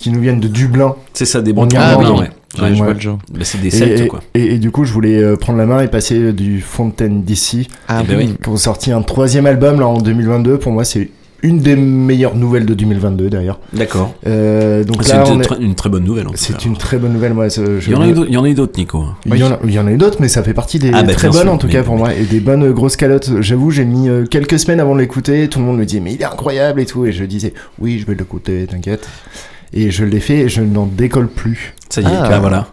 qui nous viennent de Dublin. C'est ça, des bretons de Ah loin, oui. ouais. Ouais, Ouais. je vois le genre. Bah, c'est des celtes, et, quoi. Et, et du coup, je voulais euh, prendre la main et passer du Fontaine d'ici, Ah ben oui. qui ont sorti un troisième album là en 2022. Pour moi, c'est une des meilleures nouvelles de 2022 d'ailleurs. D'accord. Euh, donc C'est là, une, est- très bonne nouvelle. c'est une très bonne nouvelle. Moi, ce- je- Il y en a eu d'autres- il y en a eu d'autres, Nico. Il y, en a, il y en a eu d'autres, mais ça fait partie des Ah, bah, très bonnes sûr, en tout mais- cas pour mais- moi. Et des bonnes grosses calottes. J'avoue, j'ai mis euh, quelques semaines avant de l'écouter. Tout le monde me dit, mais il est incroyable et tout. Et je disais, oui, je vais l'écouter, t'inquiète. Et je l'ai fait et je n'en décolle plus. Ça y est, Ah. là, voilà.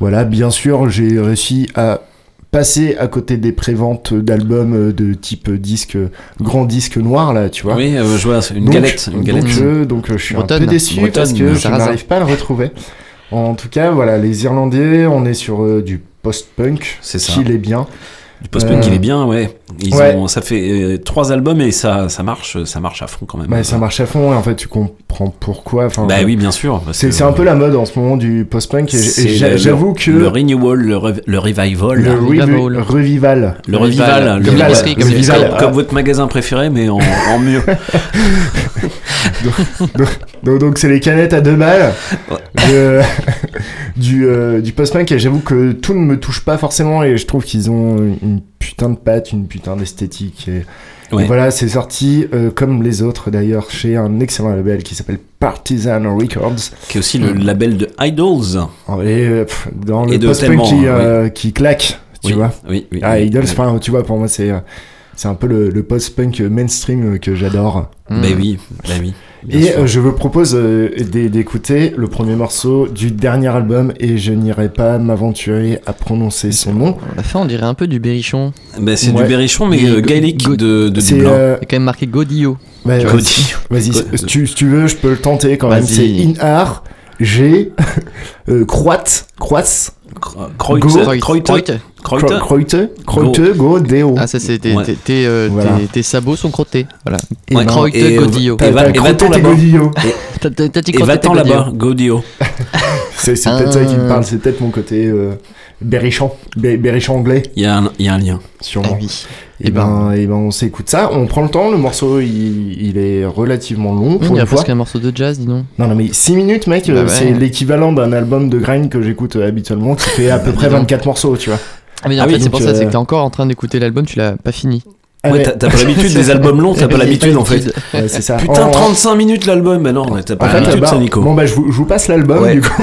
Voilà, bien sûr, j'ai réussi à passer à côté des préventes d'albums euh, de type disque, euh, grand disque noir là, tu vois. Oui, euh, je vois, une Donc- galette. Une donc, galette. je, donc, euh, je suis un Bretonne. peu déçu Bretonne, parce que je n'arrive pas à le retrouver. En tout cas, voilà, les Irlandais, on est sur euh, du post-punk, C'est ça. qu'il est bien. Du post-punk, Euh, il est bien, ouais. Ils ouais. ont, ça fait euh, trois albums et ça, ça marche, ça marche à fond quand même. Bah, ça marche à fond et en fait, tu comprends pourquoi. Enfin, Bah oui, bien sûr. c'est un peu la mode en ce moment du post-punk et, j'avoue que le renewal, le, re- le revival, le le, revi- revival. le revival, comme le revival. comme votre magasin préféré, mais en, en mieux. <laughs> <laughs> Donc donc c'est les canettes à deux balles de- <laughs> du, euh, du post-punk et j'avoue que tout ne me touche pas forcément et je trouve qu'ils ont une putain de patte, une putain d'esthétique et, voilà c'est sorti euh, comme les autres d'ailleurs chez un excellent label qui s'appelle Partisan Records qui est aussi le label de Idols. et euh, pff, dans le tellement, qui, euh, qui claque tu oui, vois Oui, oui. ah. Idols enfin, tu vois pour moi c'est euh, c'est un peu le, le post-punk mainstream que j'adore Bah oui, bah oui. et sûr. euh, je vous propose euh, d'é- d'écouter le premier morceau du dernier album et je n'irai pas m'aventurer à prononcer son nom. L'a fait, on dirait un peu du berrichon. Bah, c'est Ouais. du berrichon, mais euh, go- gaélique go- de, de C'est Dublin. euh, Il y a quand même marqué Godillo. ouais, Tu vas-y, si tu, si tu veux, je peux le tenter quand même. C'est Inhar, G, <laughs> euh, Croate, Croate, Kreutze, Go- Kreutze, Kreutze. Kreutze. Croate, Croate, Go, Deo. Ah, ça, c'est tes, Ouais. tes- tes, euh, Voilà. tes- tes sabots sont crottés. Voilà. Et Ouais, ben, Kreutze, et, Godillo. Et va- et va-t'en là-bas. Et là-bas. C'est peut-être ça qui me Ah. parle, c'est peut-être mon côté euh, berrichon, berrichon anglais, Il y, a un- il y a un lien. Ah sûrement. oui. Et, ben. Et ben on s'écoute ça, on prend le temps, le morceau il, est relativement long. Pour il y a presque un morceau de jazz, dis donc. Non, non, mais 6 minutes, mec, bah euh, c'est l'équivalent d'un album de Grind que j'écoute euh, habituellement qui fait à peu <laughs> près 24 morceaux, tu vois. Ah, mais en ah fait, c'est pour ça, c'est que euh, t'es encore en train d'écouter l'album, tu l'as pas fini. Ah ouais, t'as pas l'habitude des <laughs> albums longs, t'as pas l'habitude en fait. C'est ça. Putain, en... 35 minutes l'album, mais non, t'as pas l'habitude bah, Nico. Bon, bah, je vous, passe l'album du coup. <laughs>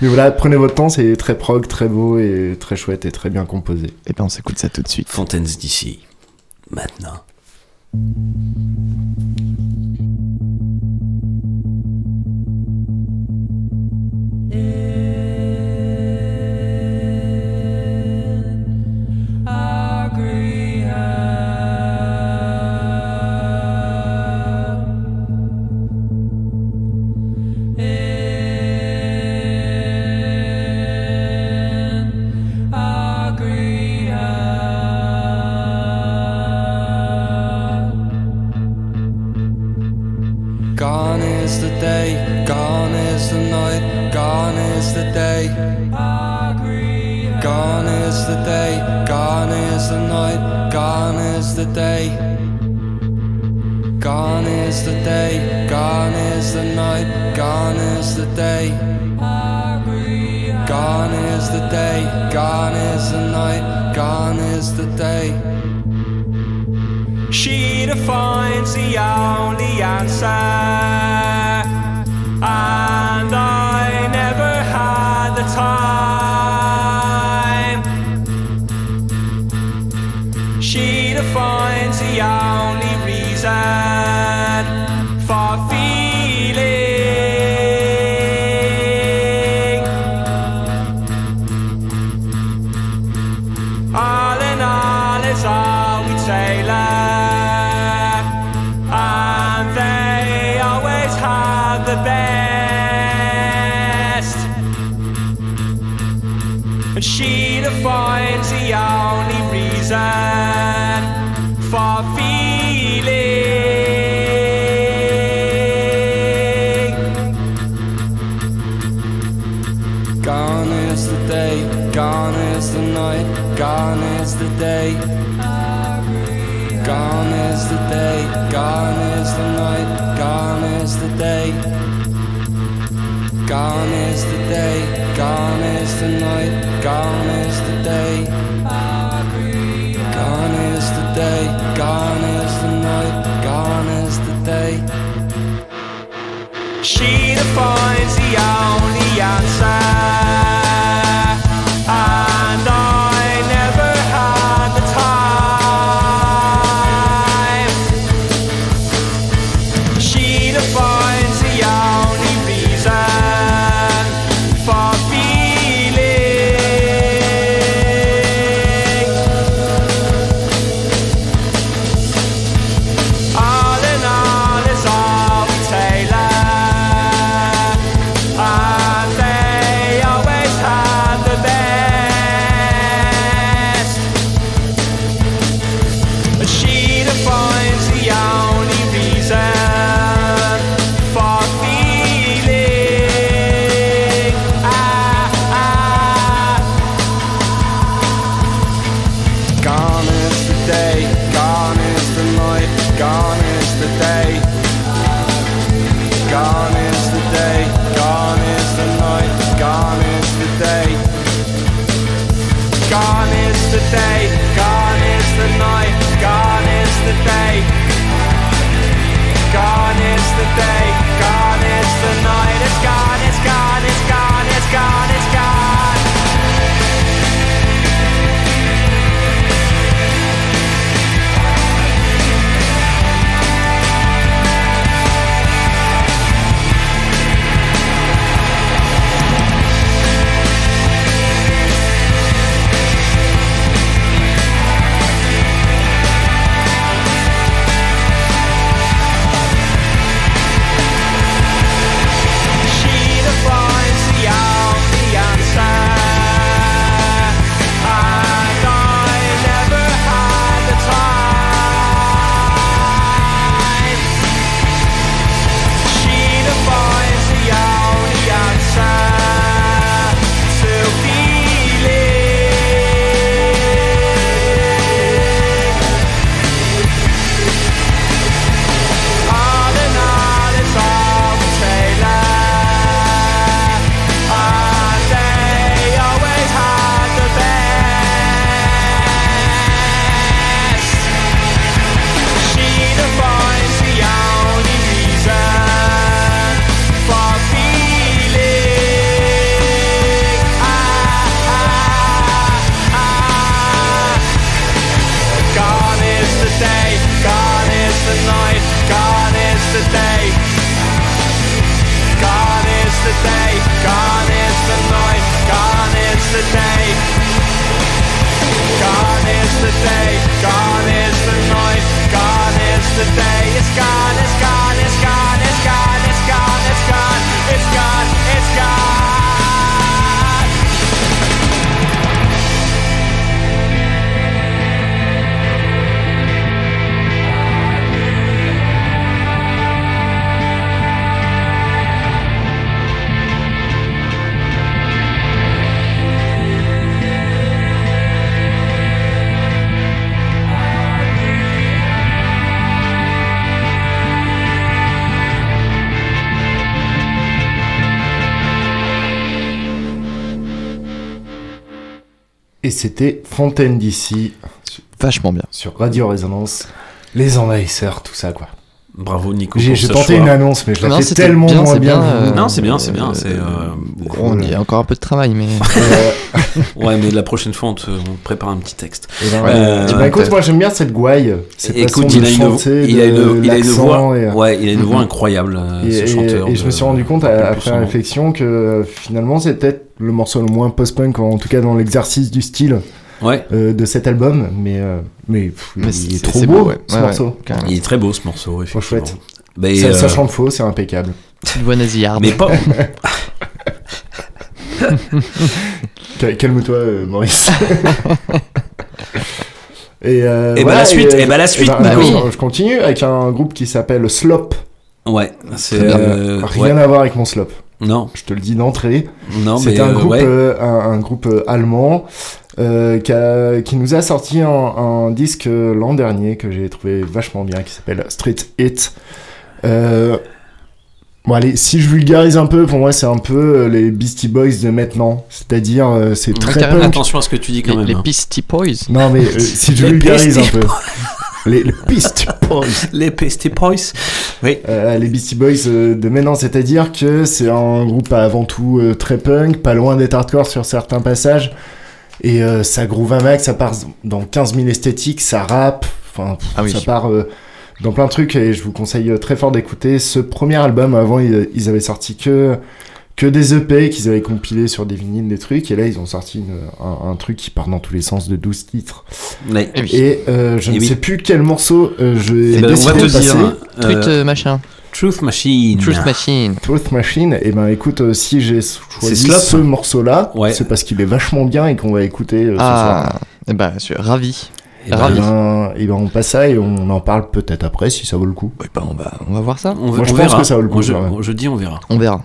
Mais voilà, prenez votre temps, c'est très prog, très beau et très chouette et très bien composé. Et ben on s'écoute ça tout de suite. Fontaines d'ici, maintenant. gone. C'était Fontaine d'ici. Vachement bien. Sur Radio Résonance. Les envahisseurs, tout ça, quoi. Bravo Nico. J'ai tenté choix. une annonce, mais je la Non, fais tellement bien, moins c'est bien. bien, euh, Non, c'est bien, c'est bien. C'est, euh, On y a encore un peu de travail, mais. <laughs> ouais, mais la prochaine fois, on te, on prépare un petit texte. Eh ben, Euh, eh ben, écoute, moi j'aime bien cette gouaille. Cette Écoute, façon il de a, une, chanter, il, a une, de il a une l'accent voix, et- ouais, il a une voix Mhm. incroyable, euh, Et, ce et- chanteur. et je de- me suis rendu compte après nom. réflexion que euh, finalement c'est peut-être le morceau le moins post-punk, en tout cas dans l'exercice du style Ouais. euh, de cet album. Mais, euh, mais, pff, Mais il c'est- est trop c'est beau, beau, ouais. ce Ouais, morceau. ouais. Il est très beau ce morceau, Trop effectivement. chouette. Bah, et, ça, ça euh, chante faux, c'est impeccable. Petite voix nasillarde. Mais pas. <laughs> Cal- Calme-toi, euh, Maurice. <laughs> Et, euh, voilà, la suite, et, eh ben, la et suite, ben, bah je- oui. Je continue avec un groupe qui s'appelle Slop. Ouais, c'est. Euh, Rien ouais. à voir avec mon slop. Non. Je te le dis d'entrée. Non, C'est un, euh, ouais. euh, un, un groupe euh, allemand euh, qui, a- qui nous a sorti un, un disque euh, l'an dernier que j'ai trouvé vachement bien qui s'appelle Street Hit. Bon allez, si je vulgarise un peu, pour moi c'est un peu euh, les Beastie Boys de maintenant. C'est-à-dire euh, c'est très punk. Attention à ce que tu dis quand Les, même. les hein. Beastie Boys. Non mais euh, si je Les vulgarise un peu. <laughs> Les, les Beastie Boys. Les Beastie Boys. Oui. Euh, les Beastie Boys euh, de maintenant, c'est-à-dire que c'est un groupe avant tout euh, très punk, pas loin d'être hardcore sur certains passages, et euh, ça groove un max, ça part dans 15 000 esthétiques, ça rappe, enfin Ah oui. ça part euh, dans plein de trucs, et je vous conseille très fort d'écouter ce premier album. Avant, ils, ils avaient sorti que que des EP qu'ils avaient compilés sur des vinyles, des trucs, et là ils ont sorti une- un, un truc qui part dans tous les sens de 12 titres. Ouais. Eh oui. Et euh, je Eh ne oui. sais plus quel morceau euh, je vais Eh ben, on va te de passer. dire. Truth euh, euh, machin. Truth Machine. Truth Machine. Truth Machine, et ben écoute, euh, si j'ai choisi ce morceau-là, Ouais. c'est parce qu'il est vachement bien et qu'on va écouter euh, ce Ah, soir. eh ben, je suis ravi. Eh ben, Et ravi. ben, et ben, on passe ça et on en parle peut-être après si ça vaut le coup. Ben, on, va, on va voir ça. On, Moi, on je pense que ça vaut le coup, je, dis on verra. On verra.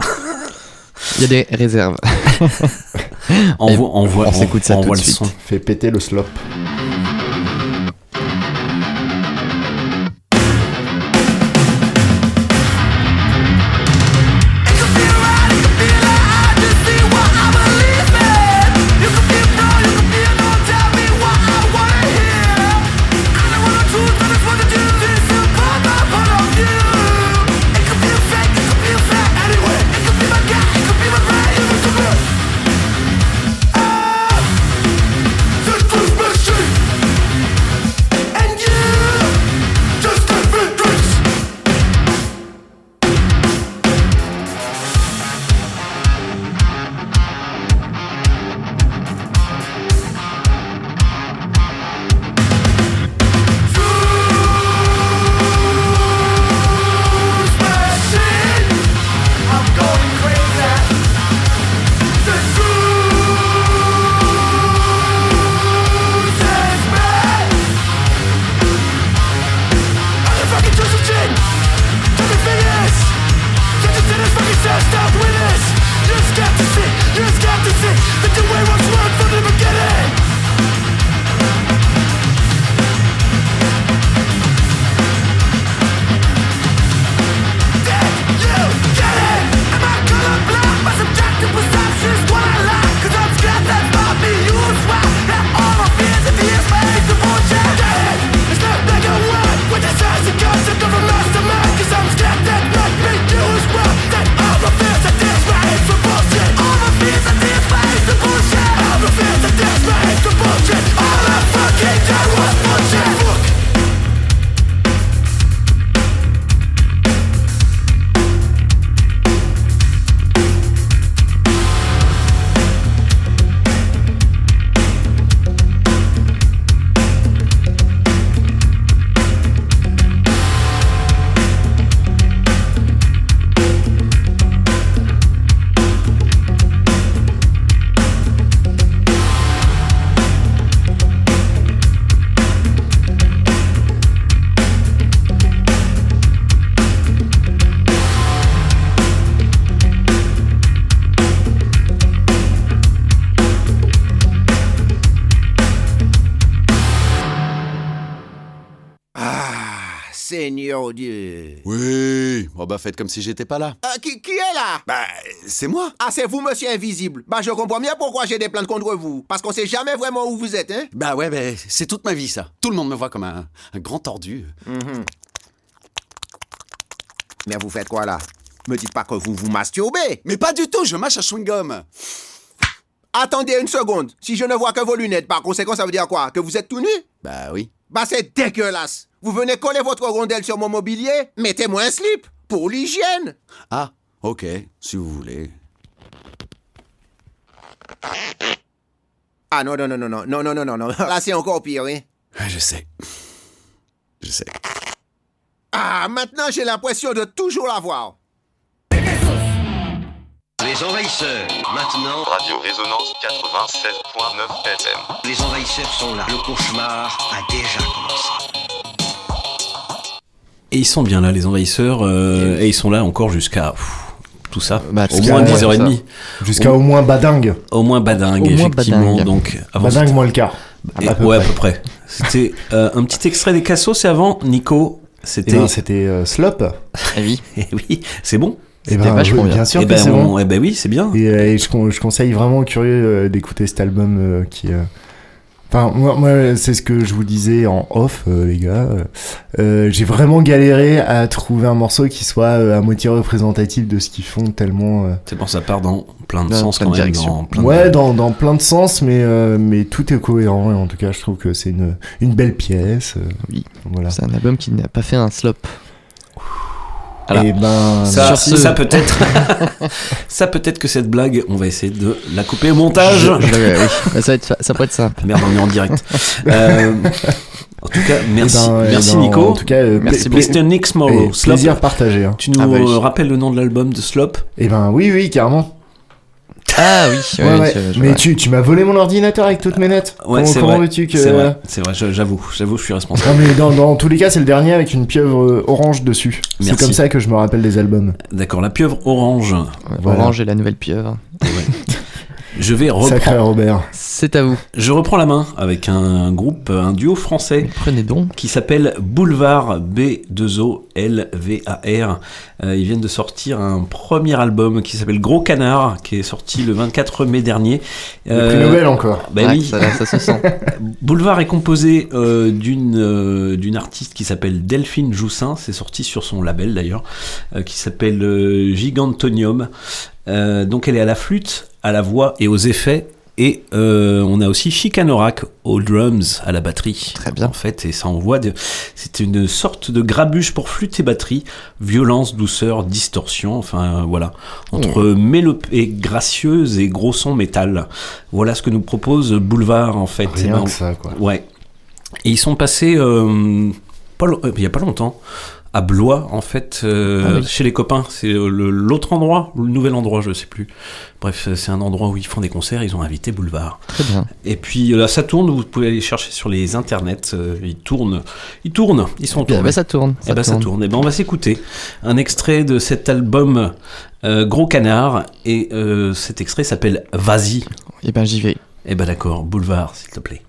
Il y a des réserves. <laughs> <laughs> Envoie, on s'écoute ça tout envoie de le suite. son. Fait péter le slop. Bah faites comme si j'étais pas là. Euh, qui, qui est là? Bah, c'est moi. Ah, c'est vous, monsieur invisible. Bah, je comprends bien pourquoi j'ai des plaintes contre vous. Parce qu'on sait jamais vraiment où vous êtes, hein? Bah ouais, bah, c'est toute ma vie ça. Tout le monde me voit comme un, un grand tordu. Mhm. Mais vous faites quoi là? Me dites pas que vous vous masturbez. Mais pas du tout, je mâche un chewing-gum. Attendez une seconde. Si je ne vois que vos lunettes, par conséquent, ça veut dire quoi? Que vous êtes tout nu? Bah oui. Bah, c'est dégueulasse. Vous venez coller votre rondelle sur mon mobilier? Mettez-moi un slip pour l'hygiène. Ah, ok, si vous voulez. Ah non, non, non, non, non, non, non, non, non, non. Là, c'est encore pire, oui. Ouais, je sais. Je sais. Ah, maintenant, j'ai l'impression de toujours l'avoir. Les envahisseurs, maintenant. Radio Résonance 96.9 FM. Les envahisseurs sont là. Le cauchemar a déjà commencé. Et ils sont bien là, les envahisseurs, euh, et ils sont là encore jusqu'à tout ça, Bah, au moins ouais, 10h30. Jusqu'à au moins badingue. Au moins badingue, Au moins effectivement. badingue. Donc, avant Badingue moins le quart. Et- À peu ouais, près. à peu près. C'était euh, un petit extrait des Cassos, et avant, Nico, Eh c'était. ben, c'était euh, Slop. Eh oui. <laughs> Eh oui, c'est bon. Eh ben, vachement bien. bien sûr Eh que ben, c'est on- bon. eh ben oui, c'est bien. Et, euh, et je, con- je conseille vraiment aux curieux euh, d'écouter cet album euh, qui. Enfin, moi, moi c'est ce que je vous disais en off, euh, les gars. Euh, euh, J'ai vraiment galéré à trouver un morceau qui soit euh, à moitié représentatif de ce qu'ils font, tellement. euh, C'est bon, ça part dans plein de Dans sens plein quand de même. directions. Dans plein de- Ouais, dans, dans plein de sens, mais, euh, mais tout est cohérent. Et en tout cas, je trouve que c'est une, une belle pièce. euh, Oui. Voilà. C'est un album qui n'a pas fait un slop. Voilà. Et ben. Ça, Sur ce- ça peut-être, <laughs> ça peut-être que cette blague, on va essayer de la couper au montage. Je- je- oui. <laughs> Ça, va être, ça pourrait être simple. Merde, on est en direct. Euh, en tout cas, merci, Eh ben, eh merci ben, Nico. En tout cas, euh, Merci Mr. Nick Slop. plaisir partagé. Hein. Tu nous Ah bah oui. rappelles le nom de l'album de Slop? Et ben oui, oui, carrément. Ah oui, Ouais, ouais, ouais. je- je- mais ouais. tu, tu m'as volé mon ordinateur avec toutes mes notes. Ouais, comment c'est comment vrai. veux-tu que. C'est vrai, c'est vrai, j'avoue, j'avoue, je suis responsable. Non mais dans, dans tous les cas c'est le dernier avec une pieuvre euh, orange dessus. C'est comme ça que je me rappelle des albums. D'accord, la pieuvre orange. Ouais, Voilà. Orange et la nouvelle pieuvre. <laughs> Je vais Sacré reprendre. Robert. C'est à vous. Je reprends la main avec un groupe, un duo français Prenez donc. qui s'appelle Boulevard B2O-L-V-A-R. Euh, ils viennent de sortir un premier album qui s'appelle Gros Canard, qui est sorti le 24 mai dernier. Le prix Nobel encore. Bah Ouais, oui. ça, ça se sent. <laughs> Boulevard est composé euh, d'une euh, d'une artiste qui s'appelle Delphine Joussin, c'est sorti sur son label d'ailleurs, euh, qui s'appelle euh, Gigantonium. Euh, donc elle est à la flûte, à la voix et aux effets. Et euh, on a aussi Chicanorac aux drums, à la batterie. Très bien. En fait, et ça envoie de. C'est une sorte de grabuge pour flûte et batterie. Violence, douceur, distorsion. Enfin, voilà. Entre mélopée gracieuse et gros son métal. Voilà ce que nous propose Boulevard, en fait. Rien que ça quoi. Ouais. Et ils sont passés euh, pas euh, il y a pas longtemps à Blois en fait euh, Ah oui. chez les copains. C'est euh, l'autre endroit ou le nouvel endroit, je sais plus. Bref, euh, c'est un endroit où ils font des concerts. Ils ont invité Boulevard. Très bien. Et puis là, ça tourne. Vous pouvez aller chercher sur les internets. euh, ils tournent, ils tournent, ils sont Bien, tournés. bah, ça tourne. Eh ben, ça tourne. Eh ben, on va s'écouter un extrait de cet album euh, Gros Canard. Et cet extrait s'appelle Vas-y. Et ben j'y vais. Eh ben d'accord, Boulevard, s'il te plaît.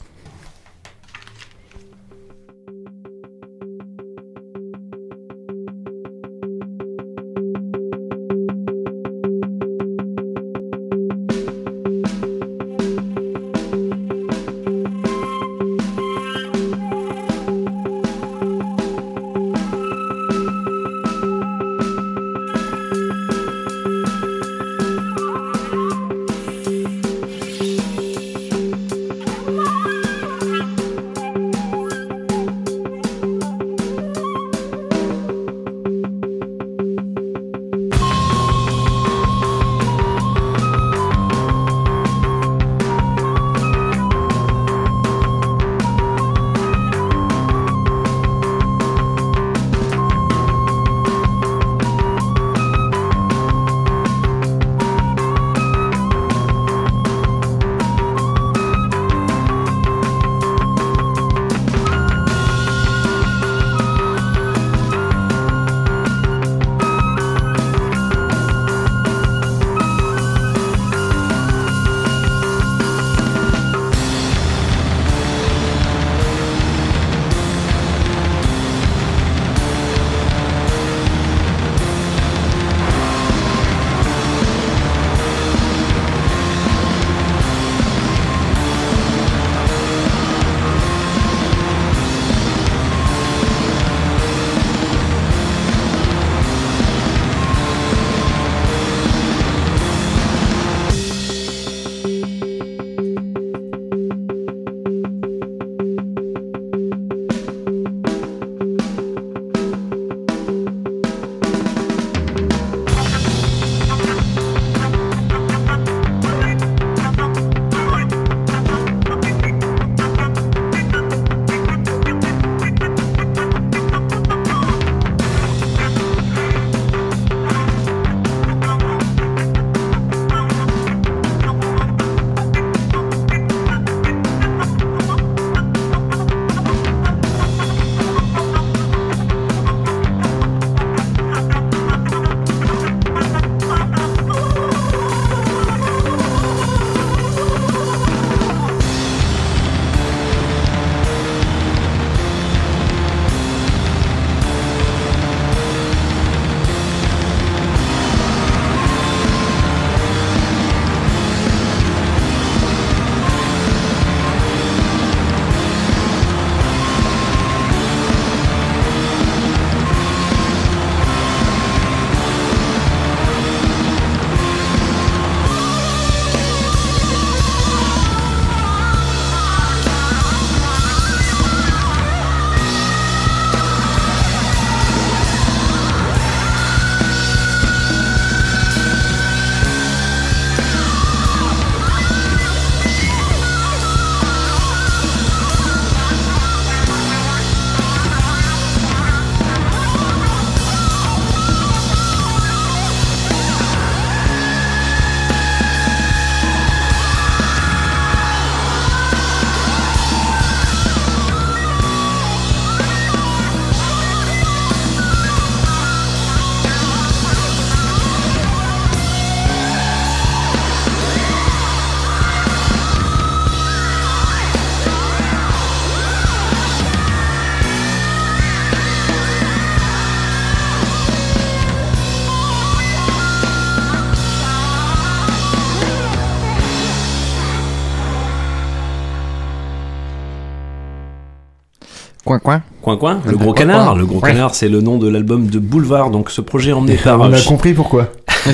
Coin. Coin Coin, le gros canard. Le gros canard, c'est le nom de l'album de Boulevard. Donc ce projet emmené par. On euh, a compris pourquoi. <laughs>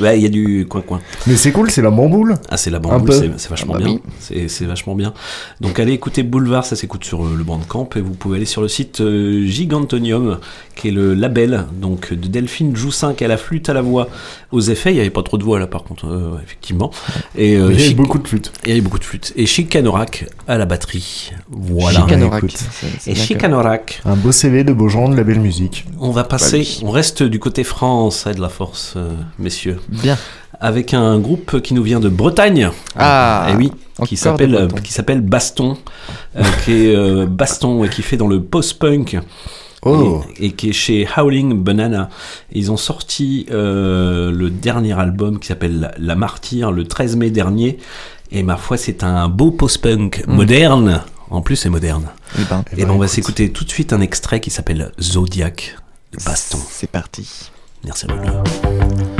Bah, il y a du Coin Coin. Mais c'est cool, c'est la bamboule. Ah, c'est la bamboule, c'est vachement Ah bah bien. oui. C'est vachement bien. Donc allez écouter Boulevard, ça s'écoute sur euh, le Bandcamp et vous pouvez aller sur le site euh, Gigantonium, qui est le label donc de Delphine Joussin qui a la flûte à la voix aux effets. Il n'y avait pas trop de voix là par contre, euh, effectivement. Et euh, il y avait beaucoup de flûtes. Il y avait beaucoup de flûtes. Et Chic Canorac à la batterie. Voilà. Écoute. Et. Un beau CV de Beaujean de la belle musique. On va passer, Bah oui. on reste du côté France, ça a de la force, euh, messieurs. Bien. Avec un groupe qui nous vient de Bretagne. Ah, et oui, qui s'appelle euh, qui s'appelle Baston, euh, qui est euh, Baston et qui fait dans le post-punk. Oh. Et, et qui est chez Howling Banana. Ils ont sorti euh, le dernier album qui s'appelle La- La Martyre le 13 mai dernier. Et ma foi, c'est un beau post-punk Mm. moderne. En plus, c'est moderne. Eh ben. Et ben, on va s'écouter tout de suite un extrait qui s'appelle Zodiac de Baston. C'est parti. Merci beaucoup. Zodiac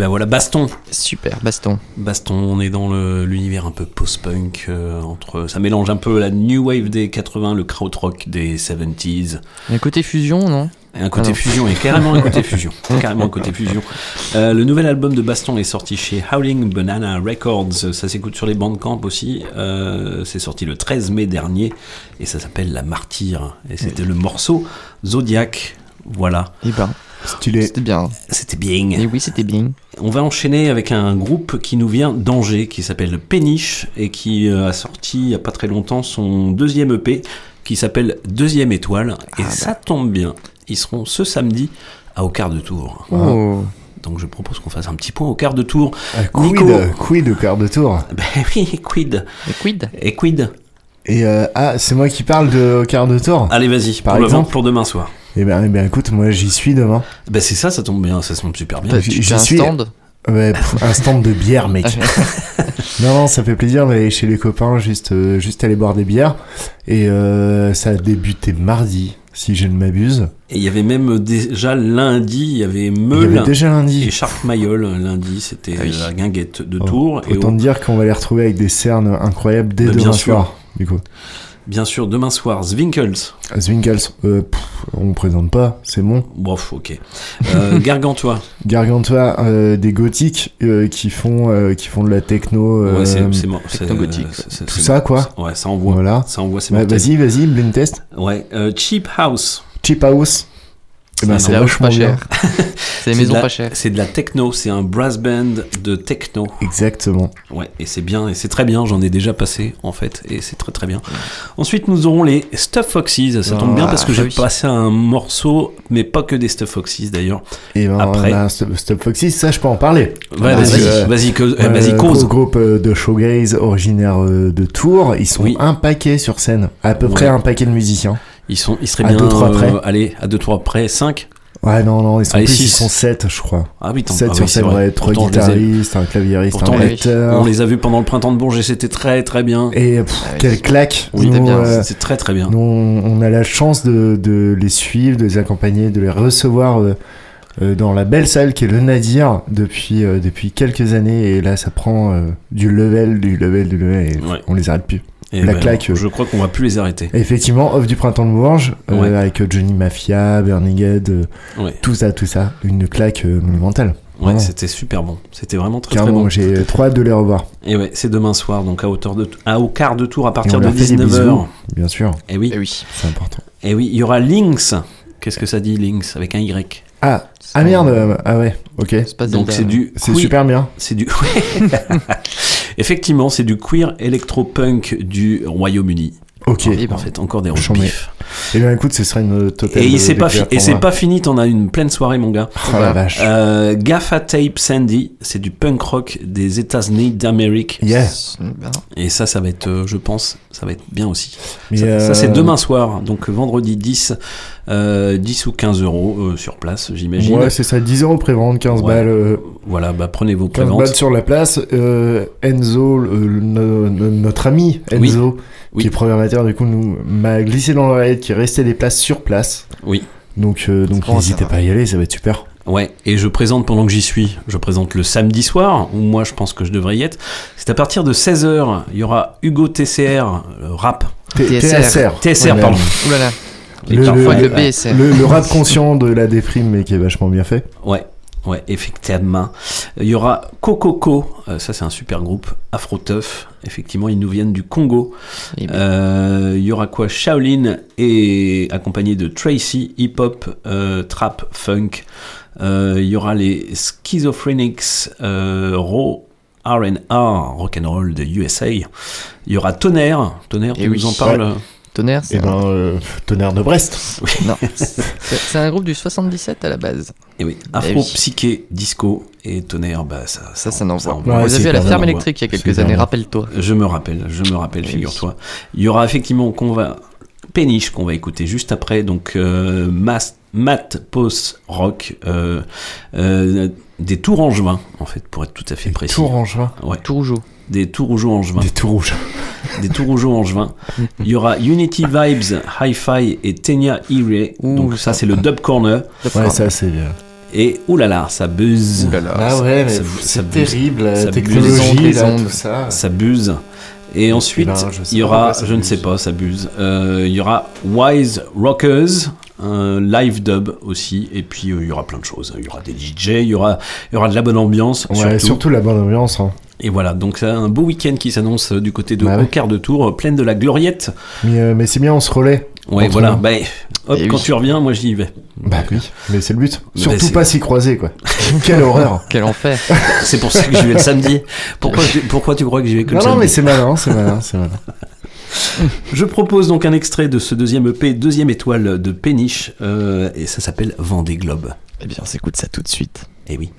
ben voilà, Baston. Super, Baston. Baston, on est dans l'univers un peu post-punk, euh, entre, ça mélange un peu la new wave des 80, le krautrock des 70s. Il y a un côté fusion, non? Un côté Ah fusion, et carrément un côté fusion. <laughs> carrément un côté fusion. Euh, le nouvel album de Baston est sorti chez Howling Banana Records. Ça s'écoute sur les Bandcamp aussi. Euh, c'est sorti le 13 mai dernier et ça s'appelle La Martyre. Et c'était le morceau Zodiac. Voilà. Et ben, Stylé. C'était bien. C'était bien. Et oui, c'était bien. On va enchaîner avec un groupe qui nous vient d'Angers, qui s'appelle Péniche, et qui euh, a sorti il n'y a pas très longtemps son deuxième EP, qui s'appelle Deuxième Étoile. Et ça tombe bien, ils seront ce samedi à au quart de tour. Oh. Donc je propose qu'on fasse un petit point au quart de tour. Ah, quid, Nico. quid au quart de tour. <laughs> Ben oui, quid. Et quid? Et quid? Et euh, ah, c'est moi qui parle de quart de tour. Allez, vas-y, Par pour le exemple pour demain soir. Eh ben, eh ben, écoute, moi j'y suis demain. Ben c'est ça, ça tombe bien, ça tombe super bien. J'y- as un suis. stand Ouais, pff, un stand de bière, mec. <laughs> <laughs> non, non, ça fait plaisir d'aller chez les copains, juste, euh, juste aller boire des bières. Et euh, ça a débuté mardi, si je ne m'abuse. Et il y avait même déjà lundi, il y avait Il y Meul avait déjà lundi. et Shark Mayol. Lundi, c'était Ah oui. la guinguette de Oh, Tours. Et Autant au- te dire qu'on va les retrouver avec des cernes incroyables dès Bah, bien demain sûr. soir. Du coup, Bien sûr, demain soir, Zwinkels. Zwinkels, euh, pff, on présente pas, c'est bon. Bof, ok. Euh, <laughs> Gargantua. Gargantua, euh, des gothiques euh, qui font euh, qui font de la techno. euh, Ouais, c'est mort. c'est- Tout ça, quoi. Ouais, ça envoie. Voilà. Ça envoie, c'est Bah, vas-y, vas-y, blind test. Ouais, euh, Cheap House. Cheap House. Eh ben, C'est la pas chère. <laughs> C'est les maisons la- pas chères. C'est de la techno, c'est un brass band de techno. Exactement. Ouais, et c'est bien, et c'est très bien, j'en ai déjà passé en fait, et c'est très très bien. Ensuite, nous aurons les Stuff Foxes, ça tombe bien parce que Ah, j'ai oui. passé un morceau, mais pas que des Stuff Foxes d'ailleurs. Et ben, Après. là, Stop Stop Foxy, ça, je peux en parler. Ouais, vas-y, que, vas-y, que- euh, vas-y, gros cause. groupe euh, de showgaze originaire euh, de Tours. Ils sont Oui. un paquet sur scène. À peu Ouais. près un paquet de musiciens. Ils, sont, ils seraient À bien. deux, trois euh, près. allez, à 2-3 près, 5 Ouais, non, non, ils sont Allez, plus, six. ils sont 7, je crois. Ah oui, tant 7 ah sur oui, c'est scène, vrai. ouais, 3 Pourtant, on les a- guitaristes, un claviériste, Pourtant, un on les- batteur. On les a vus pendant le printemps de Bourges et c'était très très bien. Et pff, Ah oui. quelle claque Oui, c'était euh, C'était très très bien. nous, on on a la chance de, de les suivre, de les accompagner, de les recevoir euh, euh, dans la belle salle qui est le Nadir depuis, euh, depuis quelques années. Et là, ça prend euh, du level, du level, du level. Et Ouais. on les arrête plus. Et la ben, claque, euh. Je crois qu'on va plus les arrêter. Effectivement, off du printemps de Bourges, euh, avec Johnny Mafia, Bernie Ged, euh, Ouais. tout ça, tout ça. Une claque euh, monumentale. Ouais, c'était super bon. C'était vraiment très très Carrément, bon. j'ai trop hâte de les revoir. Et ouais, c'est demain soir, donc à hauteur de à au quart de tour à partir de leur fait des 19h. bisous, bien sûr. Et oui. Eh oui. C'est important. Et oui, il y aura Lynx. Qu'est-ce que ça dit Lynx avec un Y? Ah, ah merde, euh, ah ouais, ok. C'est pas Donc c'est du C'est super bien. C'est du <laughs> <laughs> Effectivement, c'est du queer electro-punk du Royaume-Uni. Ok. Eh ben, En fait, encore des roast Et bien écoute, ce sera une totale. Et il euh, pas, fi- c'est moi. pas fini, t'en as une pleine soirée, mon gars. Oh la vache. Euh, Gaffa Tape Sandy, c'est du punk rock des États-Unis d'Amérique. Yeah. Ben, Et ça, ça va être, euh, je pense, ça va être bien aussi. Mais, ça, euh, ça, c'est demain soir, donc vendredi 10, euh, 10 ou 15 euros euh, sur place, j'imagine. Ouais, c'est ça, 10 euros prévente, 15 Ouais. balles. euh, Voilà, bah prenez vos 15 préventes. balles sur la place. Euh, Enzo, le- le- notre ami Enzo, Oui. qui est programmateur, du coup, nous m'a glissé dans l'oreillette qu'il restait des places sur place. Oui. Donc, euh, donc n'hésitez pas à y aller, ça va être super. Ouais, et je présente pendant que j'y suis, je présente le samedi soir, où moi je pense que je devrais y être. C'est à partir de 16h, il y aura Hugo TCR, euh, rap. T- TSR. TSR, pardon. Ouh Le, Et parfois le- le BSR. le- le rap conscient de la déprime, mais qui est vachement bien fait. Ouais, ouais, effectivement. Il y aura Kokoko, euh, ça c'est un super groupe, Afro Tough. Effectivement, ils nous viennent du Congo. Eh Euh, Il y aura quoi? Shaolin et accompagné de Tracy, hip hop, euh, trap, funk. Euh, Il y aura les Schizophrenics, euh, raw R&R, rock'n'roll de USA. Il y aura Tonnerre. Tonnerre, tu Eh nous oui. en parles? Tonnerre, c'est un- ben, euh, tonnerre de Brest. Non, <laughs> c'est un groupe du 77 à la base. Et oui, Eh Afro, oui. Psyché, Disco et Tonnerre, bah ça, Ça, ça n'envoie. envoie. On Ouais, les a vus à la ferme électrique il y a quelques années, rappelle-toi. Je me rappelle, je me rappelle, Oui. figure-toi. Il y aura effectivement qu'on va Péniche qu'on va écouter juste après, donc euh, Mas- Matt Post Rock, euh, euh, des Tours Angevins en fait, pour être tout à fait précis. Tour en juin. Ouais, Tout rougeau. des Tourougeaux Angevins. Des tours rouges. des Tourougeaux Angevins. Il y aura Unity Vibes, Hi-Fi et Tenya Ire. Ouh, Donc ça ça. c'est le Dub Corner. Ouais, ça, c'est. euh, Et oulala, ça buzz. Ah ouais, mais Ça- ça c'est buzz. terrible, la Ça buzz. technologie, Les là, ondes. tout ça. Ça buzz. Et ensuite, ben, sais il y aura, je ne sais pas, ça buzz. Euh, il y aura Wise Rockers, un live dub aussi. Et puis, euh, il y aura plein de choses. Il y aura des DJ, il y aura, il y aura de la bonne ambiance. Ouais, surtout. surtout. la bonne ambiance. hein. Et voilà, donc c'est un beau week-end qui s'annonce euh, du côté de Bah ouais. quart de tour, euh, pleine de la gloriette. Mais, euh, mais c'est bien, on se relaie. Ouais, voilà. Bah, hop, Eh quand oui. tu reviens, moi j'y vais. Bah oui, mais c'est le but. Surtout pas s'y croiser, quoi. <laughs> Quelle horreur. <laughs> Quel enfer. <laughs> C'est pour ça que j'y vais le samedi. Pourquoi, tu- pourquoi tu crois que j'y vais que le Non, non, samedi mais c'est malin, c'est malin, c'est malin. Je propose donc un extrait de ce deuxième EP, deuxième étoile de Péniche, euh, et ça s'appelle Vendée Globe. Eh bien, on s'écoute ça tout de suite. Eh oui.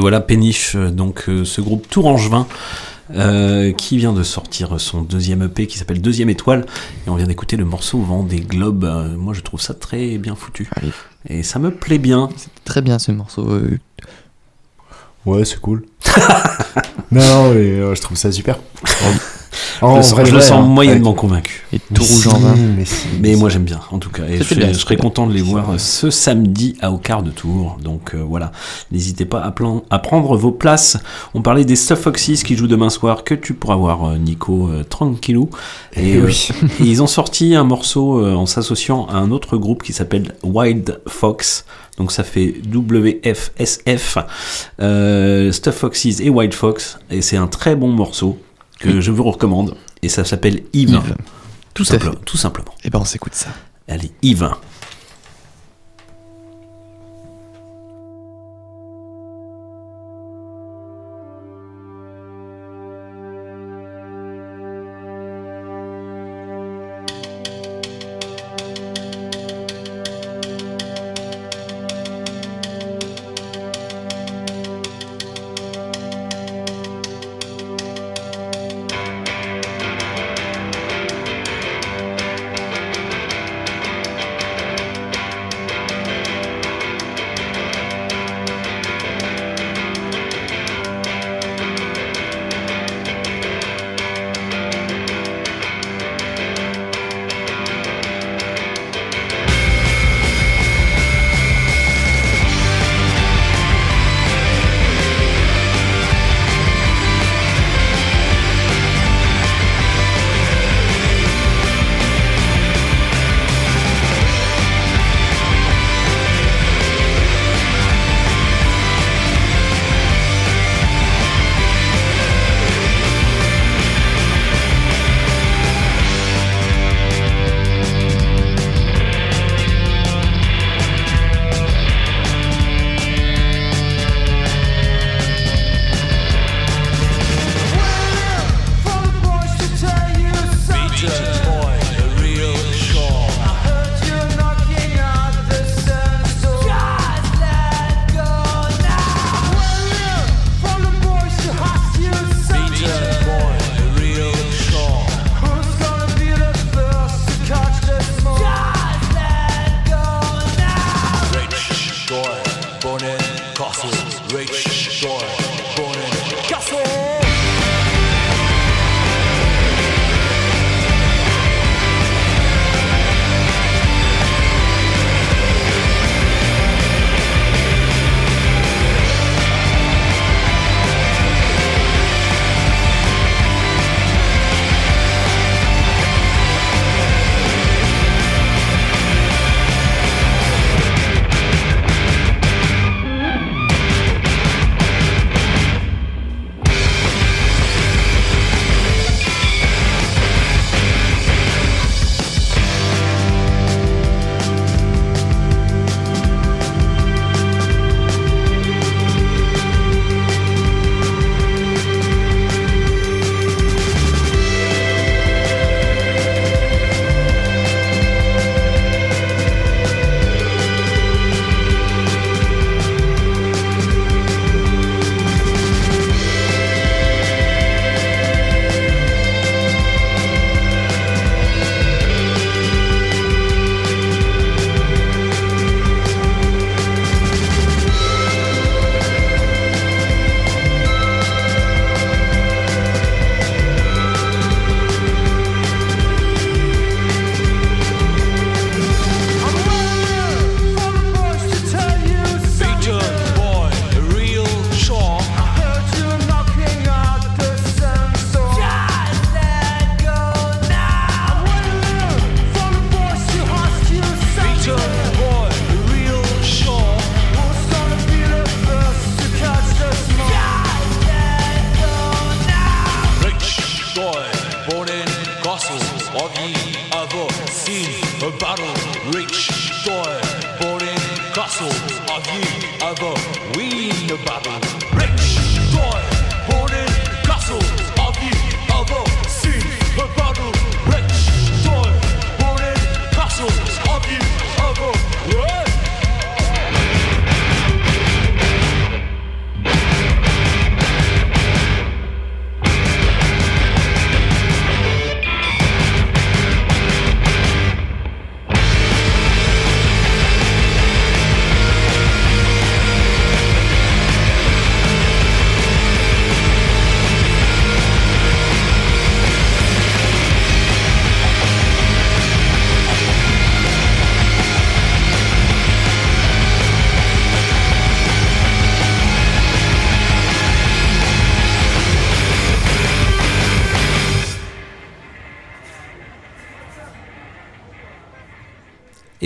Voilà Péniche, euh, donc euh, ce groupe Tourangevin. euh, qui vient de sortir son deuxième EP qui s'appelle Deuxième Étoile et on vient d'écouter le morceau au vent des globes. Euh, moi je trouve ça très bien foutu et ça me plaît bien. Très bien ce morceau. euh, Ouais, c'est cool. <laughs> non, non, mais euh, je trouve ça super. <laughs> En- je le en sens, vrai, je le sens hein. moyennement Ouais. convaincu. Et tout rouge en vin. Mais si, Mais moi j'aime bien en tout cas. Et je, serais- bien, je c'était serais bien. content de les voir euh, ce samedi à au quart de tour. Donc euh, voilà, n'hésitez pas à, plan- à prendre vos places. On parlait des Stuff Foxys qui jouent demain soir, que tu pourras voir euh, Nico euh, tranquillou. Et, Eh euh, oui. et ils ont sorti un morceau euh, en s'associant à un autre groupe qui s'appelle Wild Fox. Donc ça fait WFSF, euh, Stuff Foxys et Wild Fox. Et c'est un très bon morceau que je vous recommande. Et ça s'appelle Yves. Tout, Tout à simple- fait. tout simplement. Et ben on s'écoute ça. Allez, Yves.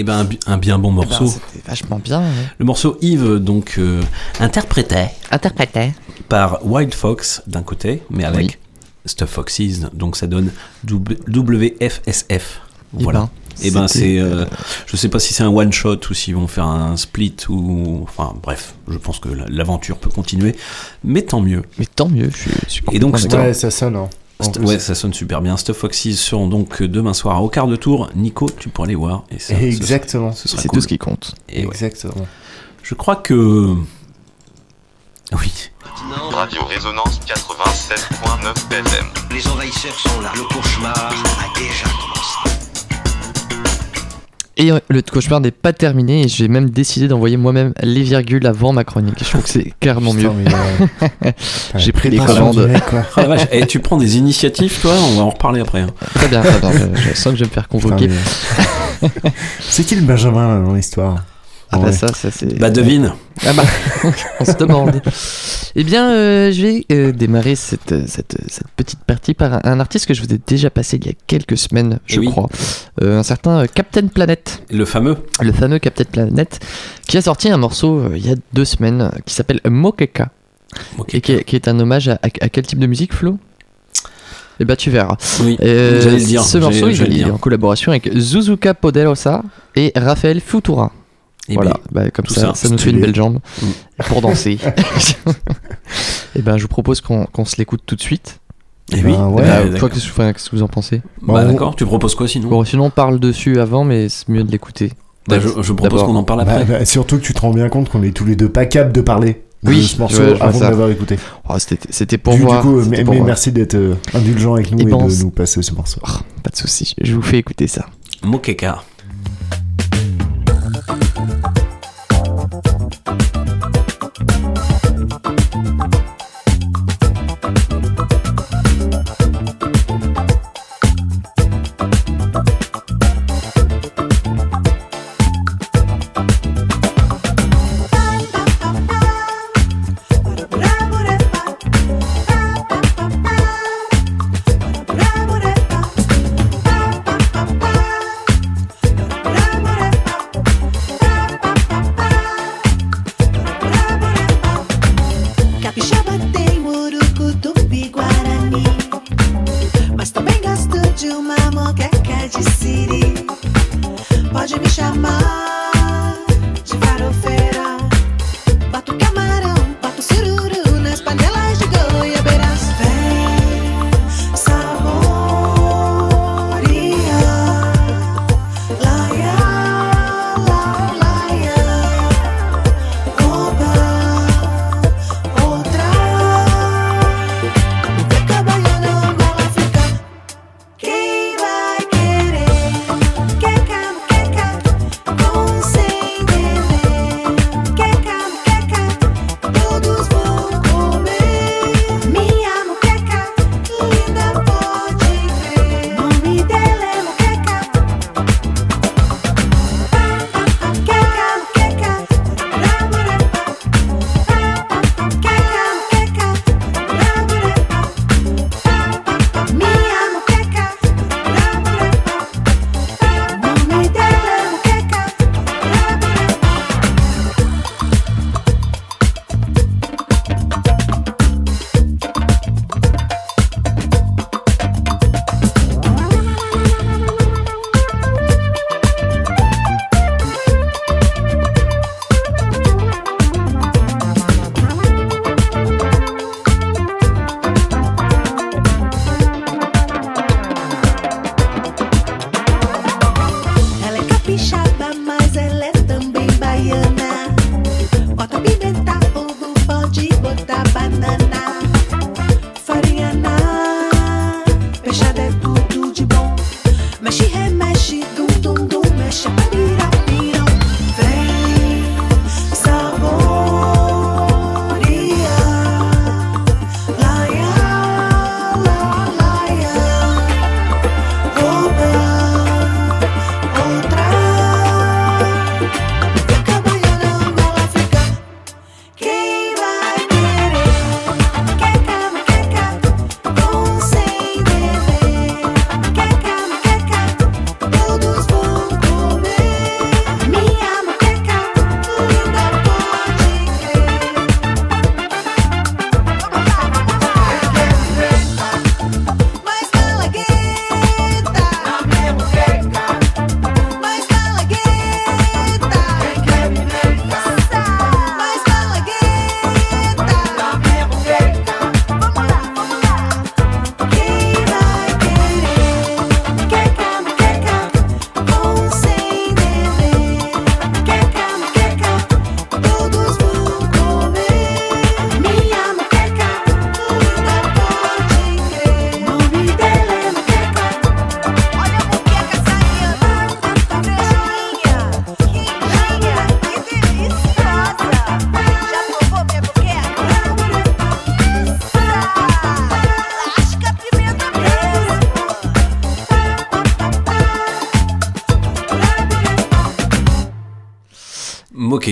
Ben un, bi- un bien bon Eh ben, morceau. C'était vachement bien. ouais. Le morceau Yves, donc euh, interprété. Interprété. Par Wild Fox d'un côté, mais avec Stuff Foxes, donc ça donne WFSF. Eh Voilà. ben, Et ben c'était, c'est, euh, je sais pas si c'est un one shot ou s'ils vont faire un split ou, enfin bref, je pense que la- l'aventure peut continuer, mais tant mieux. Mais tant mieux, je suis, je suis Et donc. Ouais, ça sonne. Hein. St- ouais, ça sonne super bien. Stuff Foxes seront donc demain soir au quart de tour. Nico, tu pourras les voir. Et ça, ce- Exactement. Ce, sera C'est cool. tout ce qui compte. Et ouais. Exactement. Je crois que. Oui. Radio Résonance 87.9 FM. Les envahisseurs sont là. Le cauchemar a déjà commencé. Et euh, le cauchemar n'est pas terminé et j'ai même décidé d'envoyer moi-même les virgules avant ma chronique. Je trouve que c'est clairement mieux. Euh, <laughs> j'ai pris les commandes. du mec, quoi. Oh la vache. Et tu prends des initiatives, toi On va en reparler après. hein. Très bien, très bien. Je, je sens que je vais me faire convoquer. Putain, mais- <laughs> C'est qui le Benjamin là, dans l'histoire? Ah bah Ouais. ça, ça c'est. Bah devine. Ah bah, <laughs> on se demande. Eh bien, euh, je vais euh, démarrer cette, cette, cette petite partie par un, un artiste que je vous ai déjà passé il y a quelques semaines, je Eh oui. crois. Euh, un certain euh, Captain Planet. Le fameux. Le fameux Captain Planet, qui a sorti un morceau euh, il y a deux semaines euh, qui s'appelle Mokeka. Et qui est, qui est un hommage à, à- à quel type de musique, Flo? Eh bah tu verras. Oui, Euh, j'allais le dire, Ce morceau, il est en collaboration avec Zuzuka Poderosa et Raphaël Futura. Eh voilà, ben, bah, comme tout ça, ça, ça, nous fait une belle jambe Mm. <laughs> pour danser. <laughs> et ben, je vous propose qu'on qu'on se l'écoute tout de suite. Eh oui. Ben ouais. Bah, toi, qu'est-ce que vous en pensez? Bah Bon, d'accord, tu proposes quoi sinon? Bon, sinon on parle dessus avant, mais c'est mieux de l'écouter. Bah, je, je propose qu'on en parle Bah, après. bah, surtout que tu te rends bien compte qu'on est tous les deux pas capables de parler de Oui, ce morceau ouais, avant de l'avoir écouté. Oh, c'était pour du, du coup, mais, mais voir. merci d'être euh, indulgent avec nous Et et, ben, de nous passer ce morceau. Oh, pas de soucis, je vous fais écouter ça. Mokeka.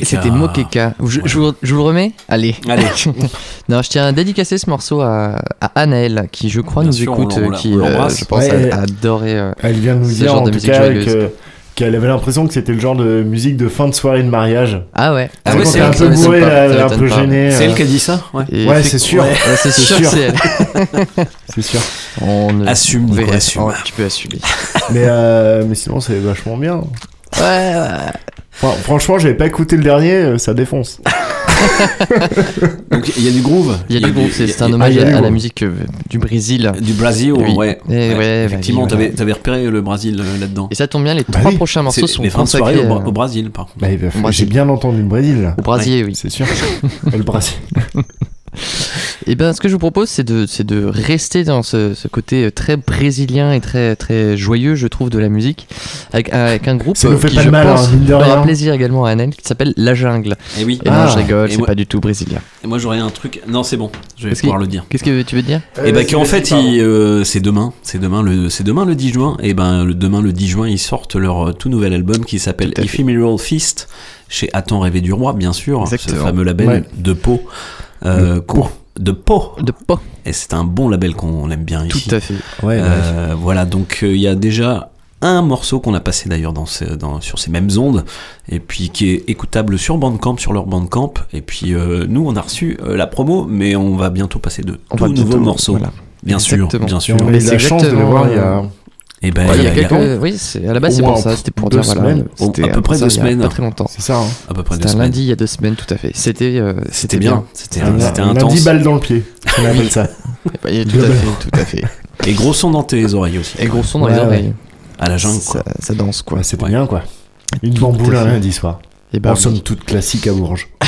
Mokeka. C'était Mokeka. Je, je vous, je vous le remets Allez. Allez. <laughs> non, je tiens à dédicacer ce morceau à, à Anaël, qui je crois Bien nous sûr, écoute, euh, qui on euh, je pense Ouais, a, a adoré euh, Elle vient de nous ce dire genre en de tout musique cas joyeuse. que- qu'elle avait l'impression que c'était le genre de musique de fin de soirée de mariage. Ah ouais. Ah ouais, c'est un elle, peu bourré, ça elle est un m'étonne peu pas. gênée. C'est euh. elle qui a dit ça Ouais. C'est sûr. Ouais, <laughs> c'est sûr que c'est elle. <laughs> C'est sûr. On Assume, on Nico, assume. Oh, tu peux assumer. mais, euh, mais sinon, c'est vachement bien. Ouais, ouais. Enfin, franchement, j'avais pas écouté le dernier, euh, ça défonce. <laughs> Donc il y a du groove. Il y a du groupe, c'est un il y a- hommage à, la groove. musique euh, du Brésil. Du Brésil, Oui. ouais. Eh ouais, bah, Effectivement, t'avais repéré le Brésil euh, là-dedans. Et ça tombe bien, les Bah trois oui. prochains morceaux sont les fins de soirée consacrés au, Brésil, par contre. Bah. J'ai bien entendu le Brésil, là. au Brésil, oui. C'est sûr. le Brésil. <laughs> Et ben, ce que je vous propose, c'est de, c'est de rester dans ce, ce côté très brésilien et très, très joyeux, je trouve, de la musique, avec, avec un groupe euh, fait qui, pas je de mal, pense, hein, fera plaisir également à Annelle, qui s'appelle La Jungle. Et oui. Et Ah. non, je rigole, Et c'est moi- pas du tout brésilien. Et moi j'aurais un truc. Non, c'est bon. Je vais pouvoir le dire. Qu'est-ce que tu veux dire? Et ben qu'en fait, il, euh, c'est demain, c'est demain le, c'est demain le 10 juin. Et ben le demain le 10 juin, ils sortent leur euh, tout nouvel album qui s'appelle. Ephemeral Feast chez Attends rêver du roi, bien sûr, Exactement. ce fameux label Ouais. de Pau, euh, de Pau. De pas. Et c'est un bon label qu'on aime bien ici. Tout à fait. Ouais, ouais. Euh, voilà, donc euh, il y a déjà un morceau qu'on a passé d'ailleurs dans ces- dans- sur ces mêmes ondes, et puis qui est écoutable sur Bandcamp, sur leur Bandcamp. Et puis euh, nous, on a reçu euh, la promo, mais on va bientôt passer de On tout nouveaux morceaux. voilà. Bien Exactement. sûr, bien Et sûr. on a Mais eu la c'est chance de le voir il y a. euh, Et ben, Ouais, il y a y a quelques... Oui, c'est- à la base, c'est pour ça. C'était pour deux dire, voilà. semaines. C'était À peu près ça, deux il y a semaines. Pas très longtemps. C'est ça, hein. à peu près deux C'était un semaines. lundi il y a deux semaines, tout à fait. C'était euh, C'était bien, c'était intense. 10 balles dans le pied, <laughs> on appelle ça. Oui, tout à fait, tout à fait. Et gros son dans tes oreilles aussi. Et gros son dans Ouais, les ouais. oreilles. À la jungle, quoi. Ça, ça danse, quoi. Ouais, C'était Ouais. bien, quoi. Une bamboule un lundi soir. Et ben, En somme toute classique à Bourges. <laughs>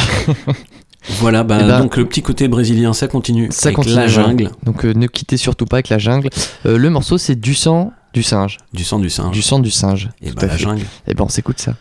Voilà, bah, Eh ben, donc le petit côté brésilien, ça continue. ça avec continue. la voilà. jungle, Donc euh, ne quittez surtout pas avec la jungle. Euh, le morceau, c'est du sang du singe. du sang du singe. Du sang du singe. Et tout bah, à la fait. jungle. Et ben, on s'écoute ça.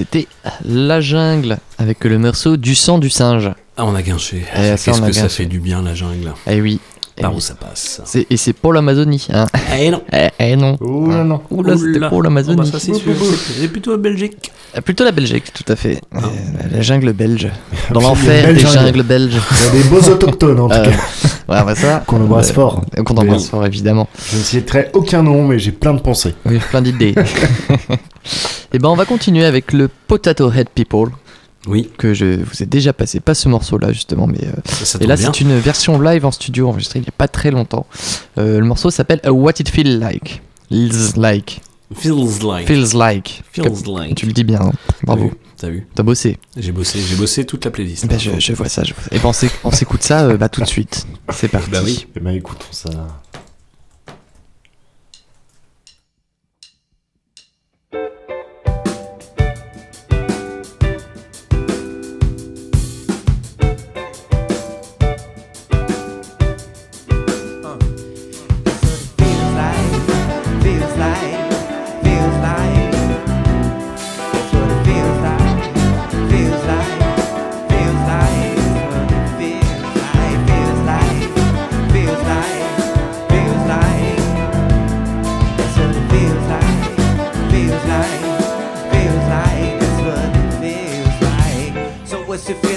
C'était La Jungle avec le morceau Du sang du singe. Ah, on a guinché. Eh, Qu'est-ce que ça fait du bien, la jungle. Eh oui. Eh Par oui. où ça passe? C'est- Et c'est pour l'Amazonie. Hein. Eh non. Eh, eh non. Ouh là non. Oula, c'était Oula. pour l'Amazonie. Bon, bah, ça, c'est sûr. C'est- C'est plutôt la Belgique. Plutôt la Belgique, tout à fait. Euh, la jungle belge. <laughs> Dans l'enfer des jungles belges. Il y a des beaux autochtones en tout Euh, cas. Ouais, bah ça. <laughs> Qu'on embrasse euh, fort. Qu'on embrasse fort, évidemment. Je ne citerai aucun nom, mais j'ai plein de pensées. Oui, plein d'idées. <laughs> Et ben, on va continuer avec le Potato Head People. Oui. Que je vous ai déjà passé, pas ce morceau-là justement, mais. euh, ça et là, c'est une version live en studio enregistrée il n'y a pas très longtemps. Euh, le morceau s'appelle What It Feel Like. Feels like. Feels like. Feels like. Feels like. Tu le dis bien, hein. bravo. T'as vu T'as bossé. J'ai bossé, j'ai bossé toute la playlist. Ben, je, je vois ça, je vois ça. Et ben, on s'éc- on s'écoute ça euh, bah, tout de suite. C'est <laughs> parti. Bah oui. Eh ben écoutons ça.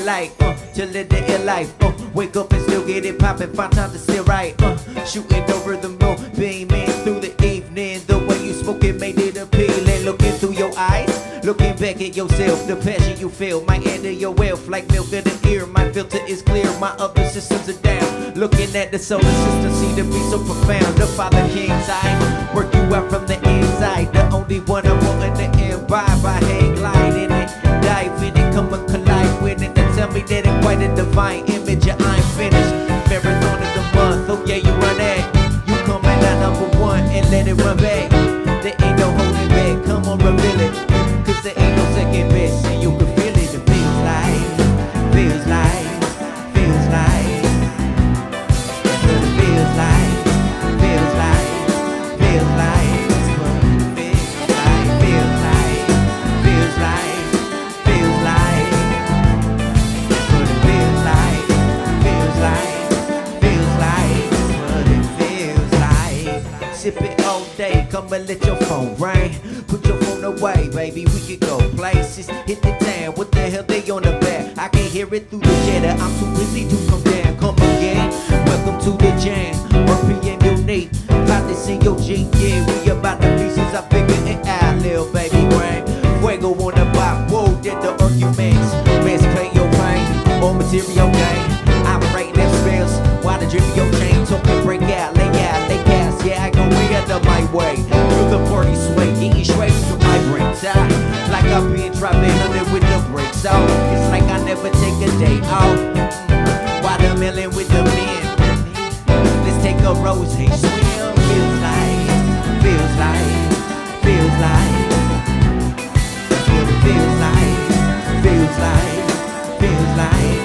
Like? Uh, to live the ill life. Uh, wake up and still get it poppin'. Find time to sit right. Uh, shooting over the moon, beaming through the evening. The way you spoke it made it appealing. Looking through your eyes, looking back at yourself. The passion you feel might enter your wealth like milk in the ear. My filter is clear, my other systems are down. Looking at the solar system, see to be so profound. The Father King's eye, work you out from the inside. The only one I'm willing to imbibe. I hang glide in it, dive in it, come and collide with it. And tell me that it's quite a divine image. Yeah, I'm finished. Marathon of the month, oh yeah, you run it. You come in at number one and let it run back. And let your phone ring. Put your phone away, baby. We could go places. Hit the town. What the hell they on the back? I can hear it through the jetter. I'm too busy to come down. Come again. Welcome to the jam. Murphy and unique. About to see your G. Yeah, we about the pieces. I figure it out, little baby brain. Fuego on the block. Whoa, did the arguments. Best pay your pain or material Like I've driving under with the brakes out. It's like I never take a day off. Watermelon with the men. Let's take a rose, swim. Feels like, feels like, feels like. That's what it feels like, feels like, feels like.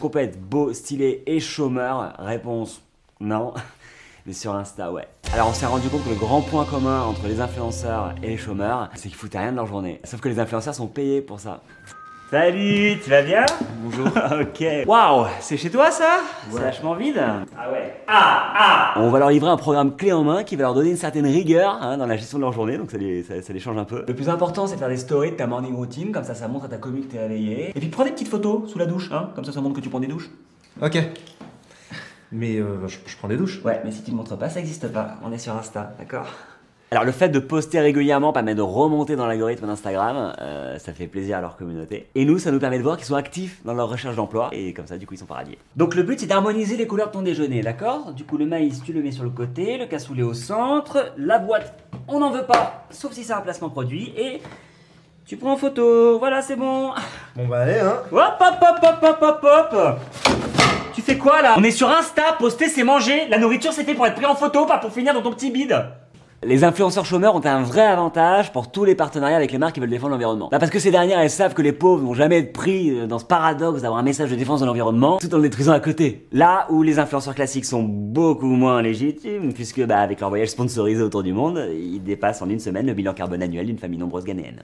Est-ce qu'on peut être beau, stylé et chômeur Réponse non. <laughs> Mais sur Insta, ouais. Alors, on s'est rendu compte que le grand point commun entre les influenceurs et les chômeurs, c'est qu'ils foutaient rien de leur journée. Sauf que les influenceurs sont payés pour ça. Salut, tu vas bien? Bonjour. <laughs> ok. Waouh, c'est chez toi ça? C'est vachement vide. Ah ouais. Ah, ah On va leur livrer un programme clé en main qui va leur donner une certaine rigueur hein, dans la gestion de leur journée, donc ça les, ça, ça les change un peu. Le plus important, c'est de faire des stories de ta morning routine, comme ça, ça montre à ta commu que t'es réveillé. Et puis prends des petites photos sous la douche, hein, comme ça, ça montre que tu prends des douches. Ok. Mais euh, je, je prends des douches. Ouais, mais si tu ne montres pas, ça existe pas. On est sur Insta, d'accord? Alors le fait de poster régulièrement permet de remonter dans l'algorithme d'Instagram, euh, ça fait plaisir à leur communauté. Et nous, ça nous permet de voir qu'ils sont actifs dans leur recherche d'emploi, et comme ça, du coup, ils sont pas radiés. Donc le but, c'est d'harmoniser les couleurs de ton déjeuner, d'accord? Du coup, le maïs, tu le mets sur le côté, le cassoulet au centre, la boîte, on n'en veut pas, sauf si c'est un placement produit, et tu prends en photo, voilà, c'est bon. Bon bah allez, hein. Hop, hop, hop, hop, hop, hop, hop Tu fais quoi là? On est sur Insta, poster c'est manger, la nourriture c'est fait pour être pris en photo, pas pour finir dans ton petit bide les influenceurs chômeurs ont un vrai avantage pour tous les partenariats avec les marques qui veulent défendre l'environnement. Bah parce que ces dernières, elles savent que les pauvres vont jamais être pris euh, dans ce paradoxe d'avoir un message de défense de l'environnement tout en le détruisant à côté. Là où les influenceurs classiques sont beaucoup moins légitimes, puisque bah, avec leur voyage sponsorisé autour du monde, ils dépassent en une semaine le bilan carbone annuel d'une famille nombreuse ghanéenne.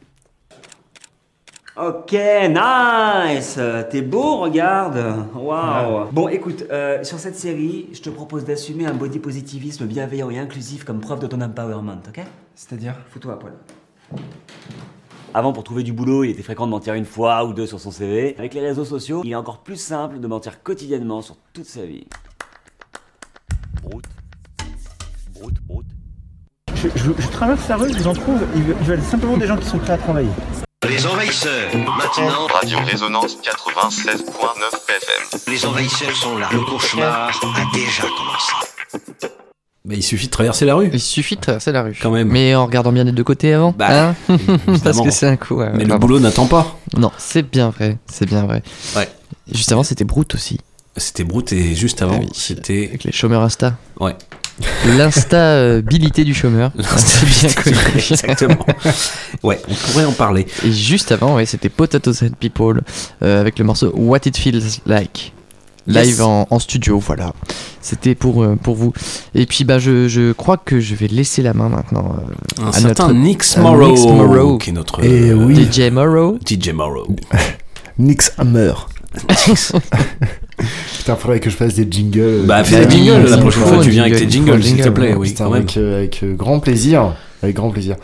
Ok, nice T'es beau, regarde Waouh Bon, écoute, euh, sur cette série, je te propose d'assumer un body positivisme bienveillant et inclusif comme preuve de ton empowerment, ok? C'est-à-dire? Fous-toi à poil. Avant, pour trouver du boulot, il était fréquent de mentir une fois ou deux sur son CV. Avec les réseaux sociaux, il est encore plus simple de mentir quotidiennement sur toute sa vie. Broute. Broute, broute. Je, je- je traverse la rue, je vous en trouve, ils veulent simplement des gens qui sont prêts à travailler. Les envahisseurs, maintenant. Radio Résonance 96.9 FM. Les envahisseurs sont là. Le cauchemar a déjà commencé. Bah, il suffit de traverser la rue. Il suffit de traverser la rue. Quand même. Mais en regardant bien des deux côtés avant. Bah, hein <laughs> Parce que c'est un coup. ouais, Mais le boulot n'attend pas. Non, c'est bien vrai. C'est bien vrai. Ouais. Juste avant, c'était Brute aussi. C'était Brute et juste avant, Ah c'était. Avec les chômeurs Insta. Ouais. L'instabilité du chômeur. C'est bien connu. Exactement. Ouais, on pourrait en parler. Et juste avant, ouais, c'était Potatoes and People euh, avec le morceau What It Feels Like. Live Yes. en, en studio, voilà. C'était pour, euh, pour vous. Et puis, bah, je, je crois que je vais laisser la main maintenant euh, Un à certain notre Nix Morrow, Nix Morrow. qui est notre Et euh, oui. DJ Morrow. DJ Morrow. <laughs> Nix Hammer. <laughs> Putain, faudrait que je fasse des jingles. Bah, fais Euh, des jingles, la prochaine fois, tu viens avec tes jingles, s'il te jingle. plaît, oui, quand euh, avec euh, grand plaisir. Avec grand plaisir.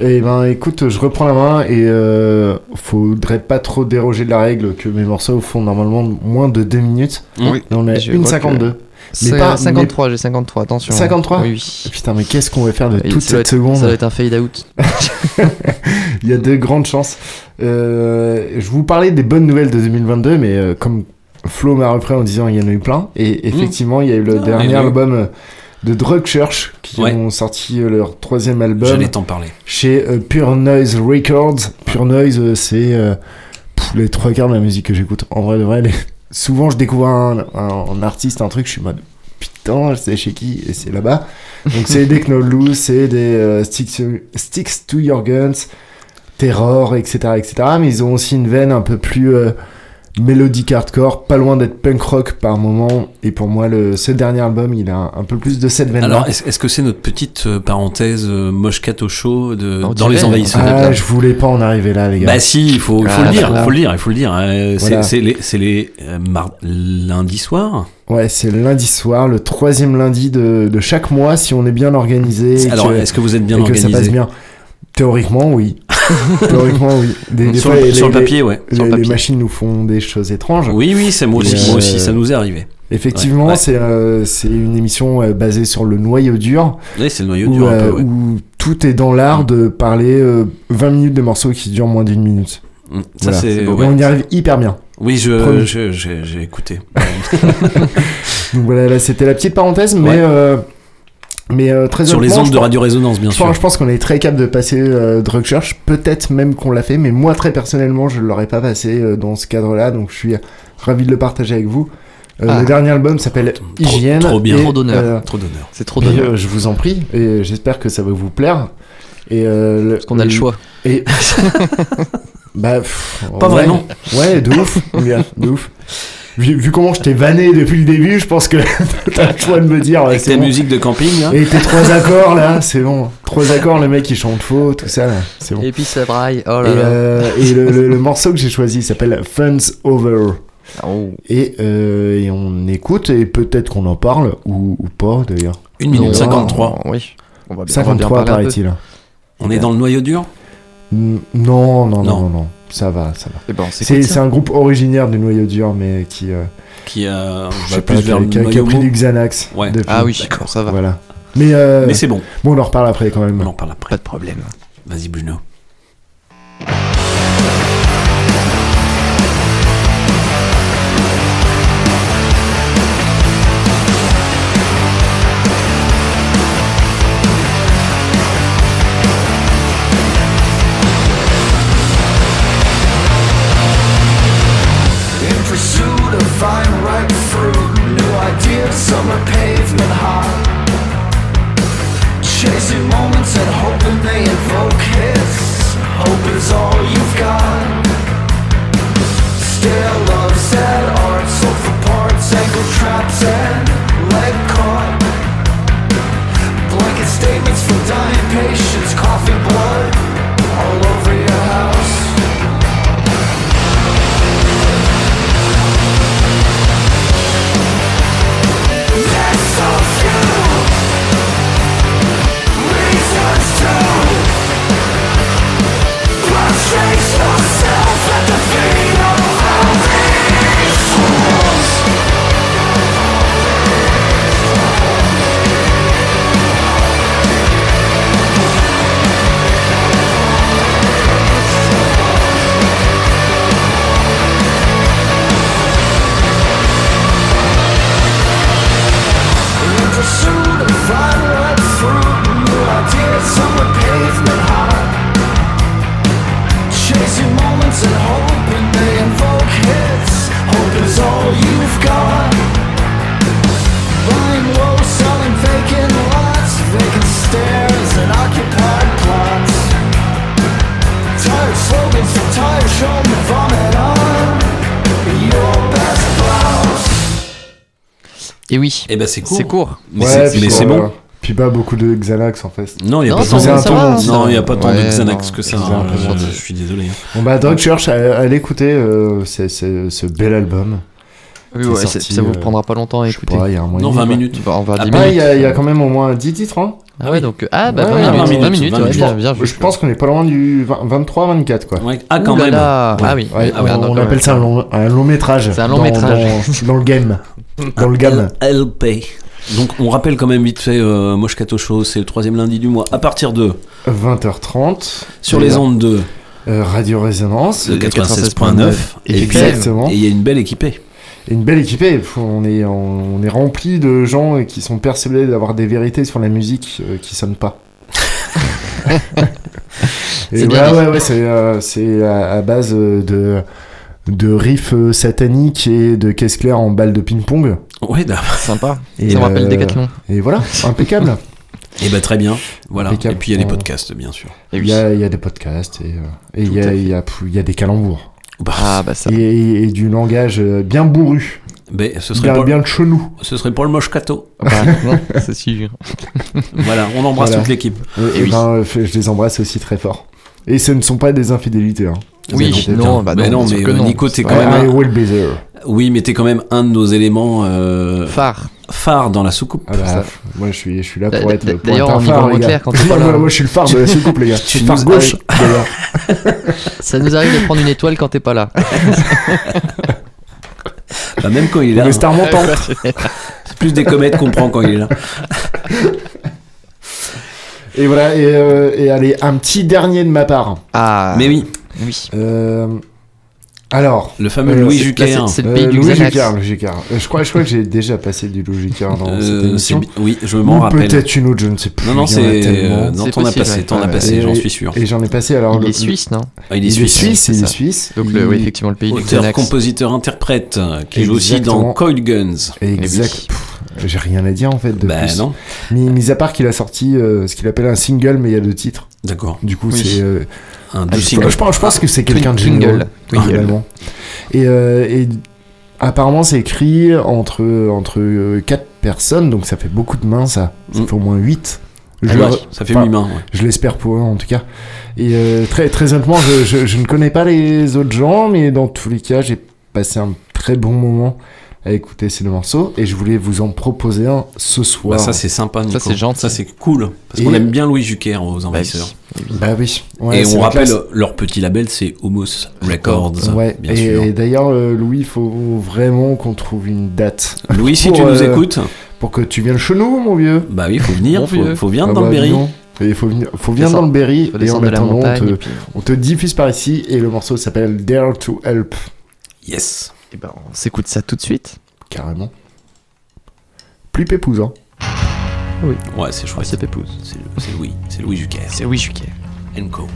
Et ben, écoute, je reprends la main et euh, faudrait pas trop déroger de la règle que mes morceaux font normalement moins de 2 minutes. Oui. Et on est à Je une vois que 52. C'est 53, j'ai 53, attention. 53 Oui, oui. Putain, mais qu'est-ce qu'on va faire de Et toute cette être- seconde Ça doit être un fade out. <laughs> Il y a de grandes chances. Euh, je vous parlais des bonnes nouvelles de 2022, mais euh, comme Flo m'a repris en disant il y en a eu plein, et effectivement, il y a eu le Ah, dernier album de Drug Church qui Ouais. ont sorti euh, leur troisième album J'allais t'en parler. chez euh, Pure Noise Records. Pure Noise, euh, c'est euh, les trois quarts de la musique que j'écoute. En vrai, de vrai, les- souvent je découvre un, un- un artiste, un truc, je suis en mode putain, je sais chez qui, et c'est là-bas. Donc c'est des Knoll Loose, c'est des euh, Sticks, to, Sticks to Your Guns, Terror, etc., etc. Mais ils ont aussi une veine un peu plus mélodique hardcore, pas loin d'être punk rock par moment. Et pour moi, le, ce dernier album, il a un, un peu plus de cette veine-là. Alors, est-ce que c'est notre petite euh, parenthèse euh, moche cat au chaud de, dans les envahisseurs Ah, je voulais pas en arriver là, les gars. Bah si, il faut, il faut Ah, le dire, il faut le dire, il faut le dire. Euh, c'est- Voilà. C'est les, les euh, mar- lundi soir. Ouais, c'est le lundi soir, le troisième lundi de, de chaque mois, si on est bien organisé. Alors, est-ce que vous êtes bien et que ça organisé passe bien Théoriquement, oui. Théoriquement, oui. Des, des Sur fois, le- les- sur le les- papier, ouais. Les, machines nous font des choses étranges. Oui, oui, c'est moi aussi, Et, moi aussi, euh, ça nous est arrivé. Effectivement, Ouais, ouais. c'est euh, c'est une émission euh, basée sur le noyau dur. Oui, c'est le noyau où, dur un peu, ouais. où tout est dans l'art de parler euh, 20 minutes de morceaux qui durent moins d'une minute. Mm, ça, c'est- Et ouais. on y arrive hyper bien. Oui, je, j'ai écouté. <laughs> Donc voilà, là, c'était la petite parenthèse, mais, mais euh, très Sur les ondes de pense- Radio Résonance, bien je sûr. pense- Je pense qu'on est très capable de passer euh, Drug Church, peut-être même qu'on l'a fait, mais moi très personnellement, je ne l'aurais pas passé euh, dans ce cadre-là, donc je suis ravi de le partager avec vous. Euh, Ah. Le dernier album s'appelle Hygiène. trop bien. et, Trop d'honneur. euh, Trop d'honneur. C'est trop d'honneur. euh, je vous en prie, et j'espère que ça va vous plaire. Et euh, Parce qu'on a le choix. Et <laughs> bah, pff, Pas ouais. vraiment. Ouais, de ouf, de ouf. Vu, vu comment je t'ai vanné depuis le début, je pense que <laughs> t'as le choix de me dire. ouais, Avec c'est ta bon. musique de camping, là. Et tes trois accords là, c'est bon. Trois accords, le mec il chante faux, tout ça là, c'est bon. Et puis ça braille. Oh et là là. euh, et le, le- le morceau que j'ai choisi s'appelle Fun's Over. Oh. Et, euh, et on écoute et peut-être qu'on en parle ou, ou pas d'ailleurs. Une minute Non. 53. Oui. On va bien, on va bien 53 parler un peu. paraît-il. On est dans le noyau dur? Non, non, non, Non. non, ça va, ça va. Eh ben, C'est un groupe originaire du noyau dur, mais qui, euh, qui a, je va sais plus pas, vers qui, le qui a, pris du Xanax. Ouais. depuis. Ah oui, D'accord. ça va. Voilà. Mais, euh, Mais c'est bon. Bon, on en reparle après quand même. On en parle après. Pas de problème. Vas-y, Bruno. Eh ben c'est court. C'est court. Mais Ouais, c'est bon, euh. Puis pas beaucoup de Xanax en fait. Non, il n'y a Non, pas ça tant va, de ça va, Non, il n'y a pas tant de Ouais, Xanax non, que ça. hein, un peu je, je suis désolé. Bon bah Drug Church, allez écouter euh, ce bel album. Oui, ouais, sorti, ça vous euh, prendra pas longtemps à écouter. pas, il y a un mois et Non, demi, 20 quoi. minutes. On va 10 Ah, Ah, il y, y a quand même au moins 10 titres. Hein Ah ouais, donc. Ah bah Ouais, 20 20 minutes. minutes, 20 minutes, 20 ouais, minutes. bien, bien vu. Je pense qu'on est pas loin du 23-24 quoi. Ouais. Ah, quand Ouh même. là. Ouais. Ah oui. Ouais, Ah ouais, on, on ouais. appelle ça un long, un long métrage. C'est un long dans- métrage. Dans, dans le game. Dans le game. LP. Donc on rappelle quand même vite fait euh, Moscato Show, c'est le troisième lundi du mois à partir de 20h30. sur les ondes de Euh, Radio Résonance. de 96.9 et puis- Exactement. et il y a une belle équipée. Et une belle équipée. On est, on, on est rempli de gens qui sont persuadés d'avoir des vérités sur la musique euh, qui sonnent pas. <laughs> Et C'est ouais, ouais, ouais, c'est euh, c'est à, à base de de riffs euh, sataniques et de caisse claire en balle de ping-pong. Ouais, d'accord. Sympa. Et, Ça me rappelle euh, Decathlon. Et voilà, impeccable. Et bah très bien. Voilà. Impeccable. Et puis il y a les On- podcasts bien sûr. Il y a, il y a des podcasts et euh, il y, a, y a des calembours. Bah, Ah bah ça. Et, du langage euh, bien bourru. ce serait Bien, de chenou. ce serait pour le Moscato. Bah, <laughs> c'est sûr. <laughs> voilà, on embrasse Voilà. toute l'équipe. Et, oui. ben, euh, je les embrasse aussi très fort. Et ce ne sont pas des infidélités. Hein. Oui, non, mais non, mais que euh, non. Nico, t'es quand même un... Oui, mais t'es quand même un de nos éléments euh, Phare. Phares dans la soucoupe. Ah bah, moi je suis, je suis là pour être, pour d'ailleurs, on y phare, les gars. clair quand pas là. moi, moi, je suis le phare de la soucoupe, les gars. Je suis le phare gauche, d'ailleurs. <laughs> Ça nous arrive de prendre une étoile quand t'es pas là. Bah, même quand il est là. Le star montant. C'est plus des comètes qu'on prend quand il est là. Et voilà, et, euh, et allez, un petit dernier de ma part. Ah. Mais oui, Oui. Euh, alors. le fameux Euh, Louis Jucker. là, c'est- le euh, pays du Louis. Jucker, Louis Jucker. Euh, je, crois, je crois que j'ai déjà passé du Louis Jucker dans cette Euh, c'est émission. oui, je m'en Ou rappelle. peut-être une autre, je ne sais plus. Non, non, c'est. euh, Non, C'est t'en as passé, t'en as passé, j'en suis sûr. Et j'en ai passé alors. Il est suisse, non? Ah, il est Il est suisse. il est suisse. Donc, oui, effectivement, le pays du Auteur, Xanax. compositeur, interprète, qui joue aussi dans Coil Guns. Exact. oui. Pff, J'ai rien à dire en fait de Bah plus. non, Mis, mis à part qu'il a sorti euh, ce qu'il appelle un single, mais il y a deux titres. d'accord. Du coup, Oui. c'est. euh, Un ah, je, je pense, je pense que c'est quelqu'un de génial. Twingle. Et, euh, et Apparemment, c'est écrit entre, entre 4 personnes, donc ça fait beaucoup de mains, ça. Ça Mm. fait au moins 8. Ah ouais, ça fait huit mains, ouais. Je l'espère pour eux, en tout cas. Et euh, très, très honnêtement, je, je- je ne connais pas les autres gens, mais dans tous les cas, j'ai passé un très bon moment à écouter ces deux morceaux, et je voulais vous en proposer un ce soir. Bah, ça c'est sympa, Nico. c'est gentil. Ça c'est cool. Parce Et- qu'on aime bien Louis Jucker aux envahisseurs. Bah oui. Ouais, et on rappelle classe. leur petit label, c'est Homos Records. Ouais, bien et, sûr. et d'ailleurs, euh, Louis, il faut vraiment qu'on trouve une date. Louis, si Pour, tu nous euh, écoutes. Pour que tu viennes chez nous, mon vieux. Bah oui, faut venir, Mon faut, vieux. faut venir Ah dans bah, le Berry. dis donc. Et Il faut venir, faut venir dans le Berry faut et en descendre de la attendant, on montagne, te, et puis- on te diffuse par ici et le morceau s'appelle Dare to Help. Yes. Et ben, on s'écoute ça tout de suite. Carrément. Plus pépousant. Oui. Ouais, c'est chouette. c'est Pépouze. C'est Louis, c'est Louis Jucker. C'est Louis Jucker. Enco.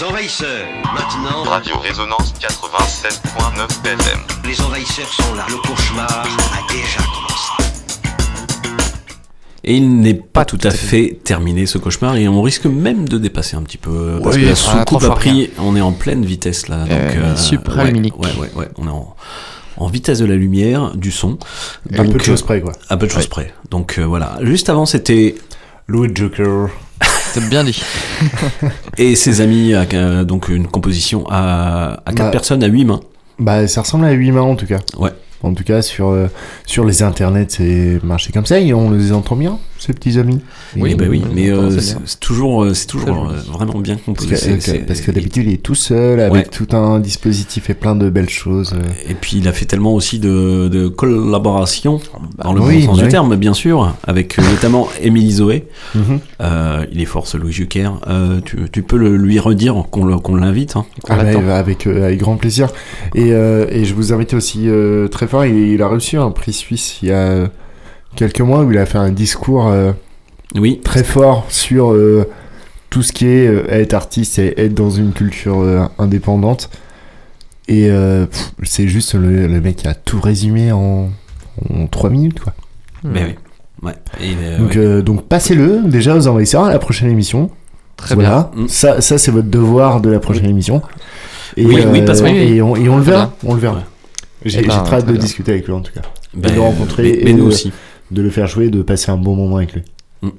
Les envahisseurs, maintenant. Radio Résonance 96.9 FM. Les envahisseurs sont là. Le cauchemar a déjà commencé. Et il n'est pas tout à fait terminé ce cauchemar et on risque même de dépasser un petit peu parce Oui, que la soucoupe a pris, on est en pleine vitesse là. Donc, Euh, supraluminique. ouais, ouais, ouais, ouais, on est en, en vitesse de la lumière, du son. À peu de euh, choses près, quoi. À peu de choses Ouais. près. Donc euh, voilà. Juste avant, c'était Louis Joker. <laughs> C'est bien dit. <laughs> Et ses amis, à- euh, donc une composition à, à 4 Bah. personnes, à 8 mains. Bah, ça ressemble à 8 mains en tout cas. Ouais. En tout cas, sur, euh, sur les internets, c'est marché comme ça et on les entend bien, ces petits amis. Oui, bah oui, mais euh, c'est toujours, euh, c'est toujours euh, vraiment bien Parce composé. que, C'est- euh, c'est- parce que d'habitude, il est tout seul avec Ouais. tout un dispositif et plein de belles choses. euh. Et puis il a fait tellement aussi de, de collaborations, dans le oui, bon sens bah du terme, bien sûr, avec euh, notamment Émilie Zoé. Mhm. Euh, il est fort ce Louis Jucker. Euh, tu, tu peux le, lui redire qu'on l'invite. hein. Ah bah, avec, euh, avec grand plaisir. Et, euh, et je vous invite aussi euh, très fort, il, il a reçu un prix suisse il y a euh, quelques mois où il a fait un discours euh, oui. très fort sur euh, tout ce qui est euh, être artiste et être dans une culture euh, indépendante. Et euh, pff, c'est juste le, le mec qui a tout résumé en, en 3 minutes. Quoi. Mais oui. Ouais. Et, euh, Donc, ouais. euh, donc passez-le déjà aux envahisseurs à la prochaine émission. Très voilà. bien. Mm. Ça, ça c'est votre devoir de la prochaine émission. Et, Oui, oui, passe- oui, oui. et, on, et on le verra. On le verra. J'ai ben, j'ai très hâte de bien. discuter avec lui en tout cas. Ben, de le rencontrer mais- et mais nous de, aussi. De le faire jouer, de passer un bon moment avec lui.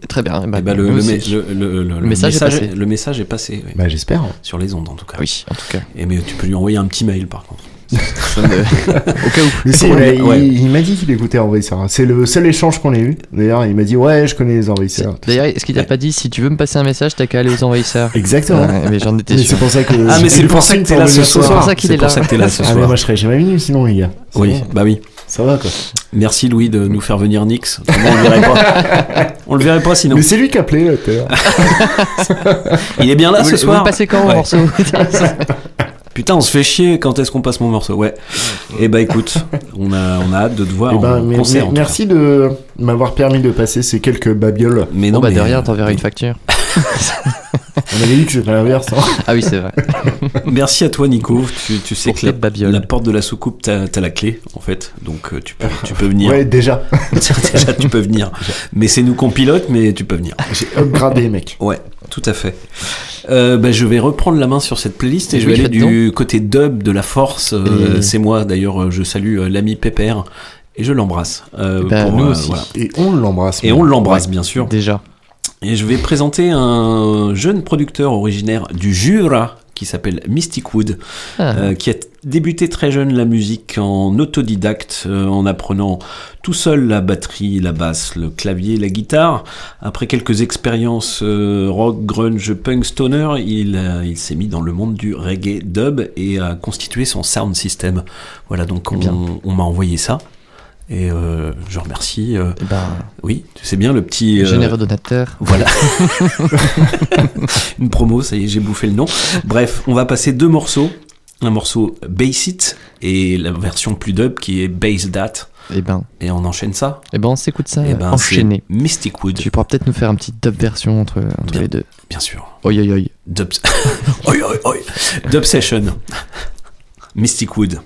Très bien. Le, nous le, aussi. me- le- le- le- le message est passé. le message est passé. oui. Bah, j'espère. Sur les ondes en tout cas. Oui, en tout cas. Et mais tu peux lui envoyer un petit mail par contre. <laughs> Au cas où. Mais si, Pour il, lui- il- ouais. il m'a dit qu'il écoutait Envahisseur. C'est le seul échange qu'on ait eu. D'ailleurs, il m'a dit Ouais, je connais les Envahisseurs. D'ailleurs, est-ce qu'il t'a pas dit si tu veux me passer un message, t'as qu'à aller aux envahisseurs Exactement. Ouais, mais j'en étais Mais sûr. c'est pour ça que. Ah, mais c'est pour ça que t'es là ce soir. C'est pour ça qu'il est C'est pour là. ça que t'es là ce Ah, mais soir. moi, je serais jamais venu sinon, les gars. Oui, bah oui. Ça va quoi. Merci Louis de nous faire venir Nix. On le verrait pas. On le verrait pas sinon. Mais c'est lui qui a appelé là. <laughs> Il est bien là Vous- ce soir. Vous passez quand au Ouais. morceau? <laughs> Putain, on se fait chier. Quand est-ce qu'on passe mon morceau Ouais. Eh bah écoute, <laughs> on a, on a hâte de te voir Eh ben, en mais- concert. mais- en tout merci de m'avoir permis de passer ces quelques babioles. Mais non, bah mais, de rien, euh, t'enverras une facture. <laughs> On avait dit que c'était l'inverse. hein. Ah oui, c'est vrai. <laughs> Merci à toi Nico. Tu, tu sais Pour que la, porte de la soucoupe, t'as as la clé en fait. Donc euh, tu peux, tu peux venir. Ouais, <laughs> déjà. Déjà, tu peux venir. Mais c'est nous qu'on pilote, mais tu peux venir. J'ai upgradé, mec. Ouais, tout à fait. Euh, bah, je vais reprendre la main sur cette playlist et je vais aller du côté dub de la force. Euh, Et- C'est moi d'ailleurs, euh, je salue l'ami Pépère et je l'embrasse. Euh, Ben, pour, nous euh, aussi. voilà. Et on l'embrasse. Et on l'embrasse bien sûr. Déjà. Et je vais présenter un jeune producteur originaire du Jura qui s'appelle Mystic Wood, Ah. euh, qui a débuté très jeune la musique en autodidacte, euh, en apprenant tout seul la batterie, la basse, le clavier, la guitare. Après quelques expériences euh, rock, grunge, punk, stoner, il, s'est mis dans le monde du reggae dub et a constitué son sound system. Voilà, donc on, on m'a envoyé ça. Et euh, je remercie. euh, Eh ben, oui, tu sais bien le petit. euh, généreux donateur. voilà. <laughs> Une promo, ça y est, j'ai bouffé le nom. Bref, on va passer deux morceaux. Un morceau Bass It et la version plus dub qui est Bass That. Eh ben, Et on enchaîne ça. eh ben, on s'écoute ça Eh ben, enchaîné. Mystic Wood, Tu pourras peut-être nous faire un petit dub version entre, entre Bien. les deux. bien sûr. Oi, oi, oi. Dub... <laughs> Oi, oi, oi. Dub Session. Mystic Wood.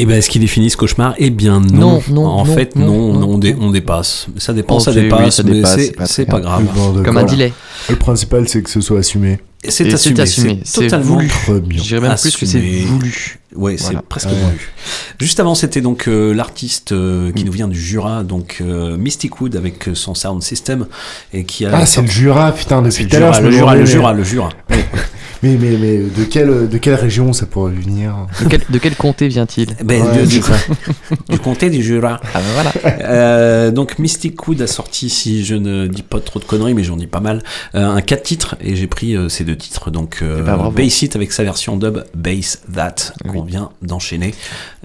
Et ben, est-ce qu'il définit ce cauchemar? Eh bien non. Non, non, en non, fait, non, non, non, on, dé- on dépasse. Ça dépend, ça oui, dépasse, ça mais dépasse, c'est- c'est pas grave. Bon. Comme un delay. Le principal, c'est que ce soit assumé. C'est assumé, assumé, c'est totalement voulu. Très bien. Je dirais même plus que c'est voulu. Ouais, c'est presque Ouais. voulu. Juste avant, c'était donc euh, l'artiste euh, qui nous vient du Jura, donc euh, Mystic Wood avec euh, son sound system et qui a. Ah, c'est le Jura, putain, C'est depuis le tout à l'heure. Le Jura, le Jura, le Jura. Mais, mais, mais de, quelle, de quelle région ça pourrait venir De quel, de quel comté vient-il Ben, Ouais, du, <laughs> du comté du Jura. Ah ben voilà. Euh, donc Mystic Wood a sorti, si je ne dis pas trop de conneries, mais j'en dis pas mal, euh, un 4 titres et j'ai pris euh, ces deux titres. Donc euh, Eh ben. Bass It avec sa version dub Bass That qu'on vient d'enchaîner.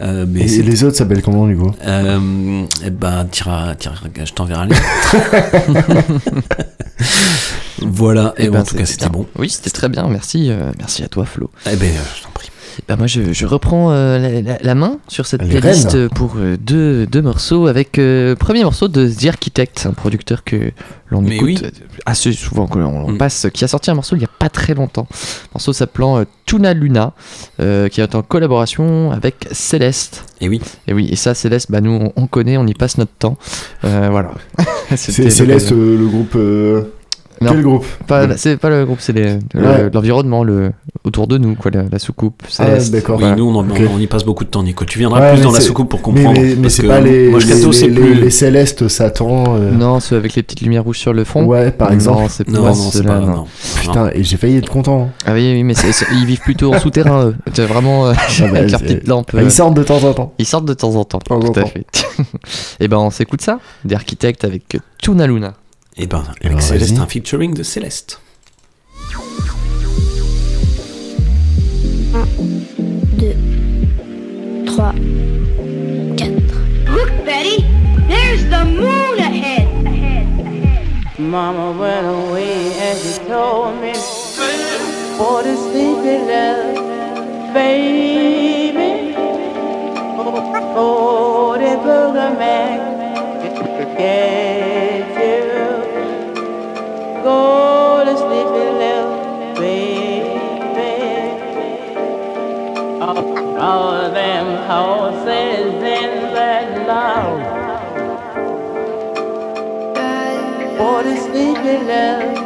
Euh, mais Et les autres s'appellent comment, du coup? Euh, eh ben, tira, tira, je t'enverrai un lien. <laughs> voilà, et Eh ben, en tout cas, c'était bon. Oui, c'était très bien. Merci, euh, merci à toi, Flo. Eh ben, euh, je t'en prie. Bah moi je, je reprends euh, la, la- la main sur cette Les playlist pour euh, deux, deux morceaux avec euh, premier morceau de The Architect, un producteur que l'on écoute oui. assez souvent, que l'on Mm. passe, qui a sorti un morceau il y a pas très longtemps. Un morceau s'appelant Tuna Luna, qui est en collaboration avec Céleste. Et oui. Et oui, et ça Céleste, bah nous on, on connaît, on y passe notre temps. Voilà. <laughs> C'est Céleste, le groupe. Euh, Non, Quel groupe pas, C'est pas le groupe, c'est les- Ouais. l'environnement, le, autour de nous, quoi, la, la soucoupe. Ah, d'accord. Oui, Voilà. nous on, en- Ok. on y passe beaucoup de temps, Nico. Tu viendras Ouais, plus mais dans la soucoupe pour mais- comprendre. Mais, mais parce c'est que pas les, moi, je les, Kato, c'est les- plus. les célestes Satan. euh, Non, ceux avec les petites lumières rouges sur le fond. Ouais, par Non, exemple. c'est Non, pas non, c'est pas. non. non. Putain, et j'ai failli être content. hein. Ah oui, oui, mais c'est- c'est- ils vivent plutôt en souterrain, eux. C'est vraiment euh, Ah bah, <laughs> avec leur petite lampe. euh, ils sortent de temps en temps. Ils sortent de temps en temps. tout à fait. <laughs> Et ben, on s'écoute ça Des architectes avec Tuna Luna. Et ben, Eh avec ben, Céleste, vas-y. un featuring de Céleste. 2, 3, 4. Look, Betty, there's the moon ahead. Mama went away and she told me for the sleepy love, baby. Oh, the booger man get you. Go to sleepy love, baby. All, all them horses in that love. For the sleepy love,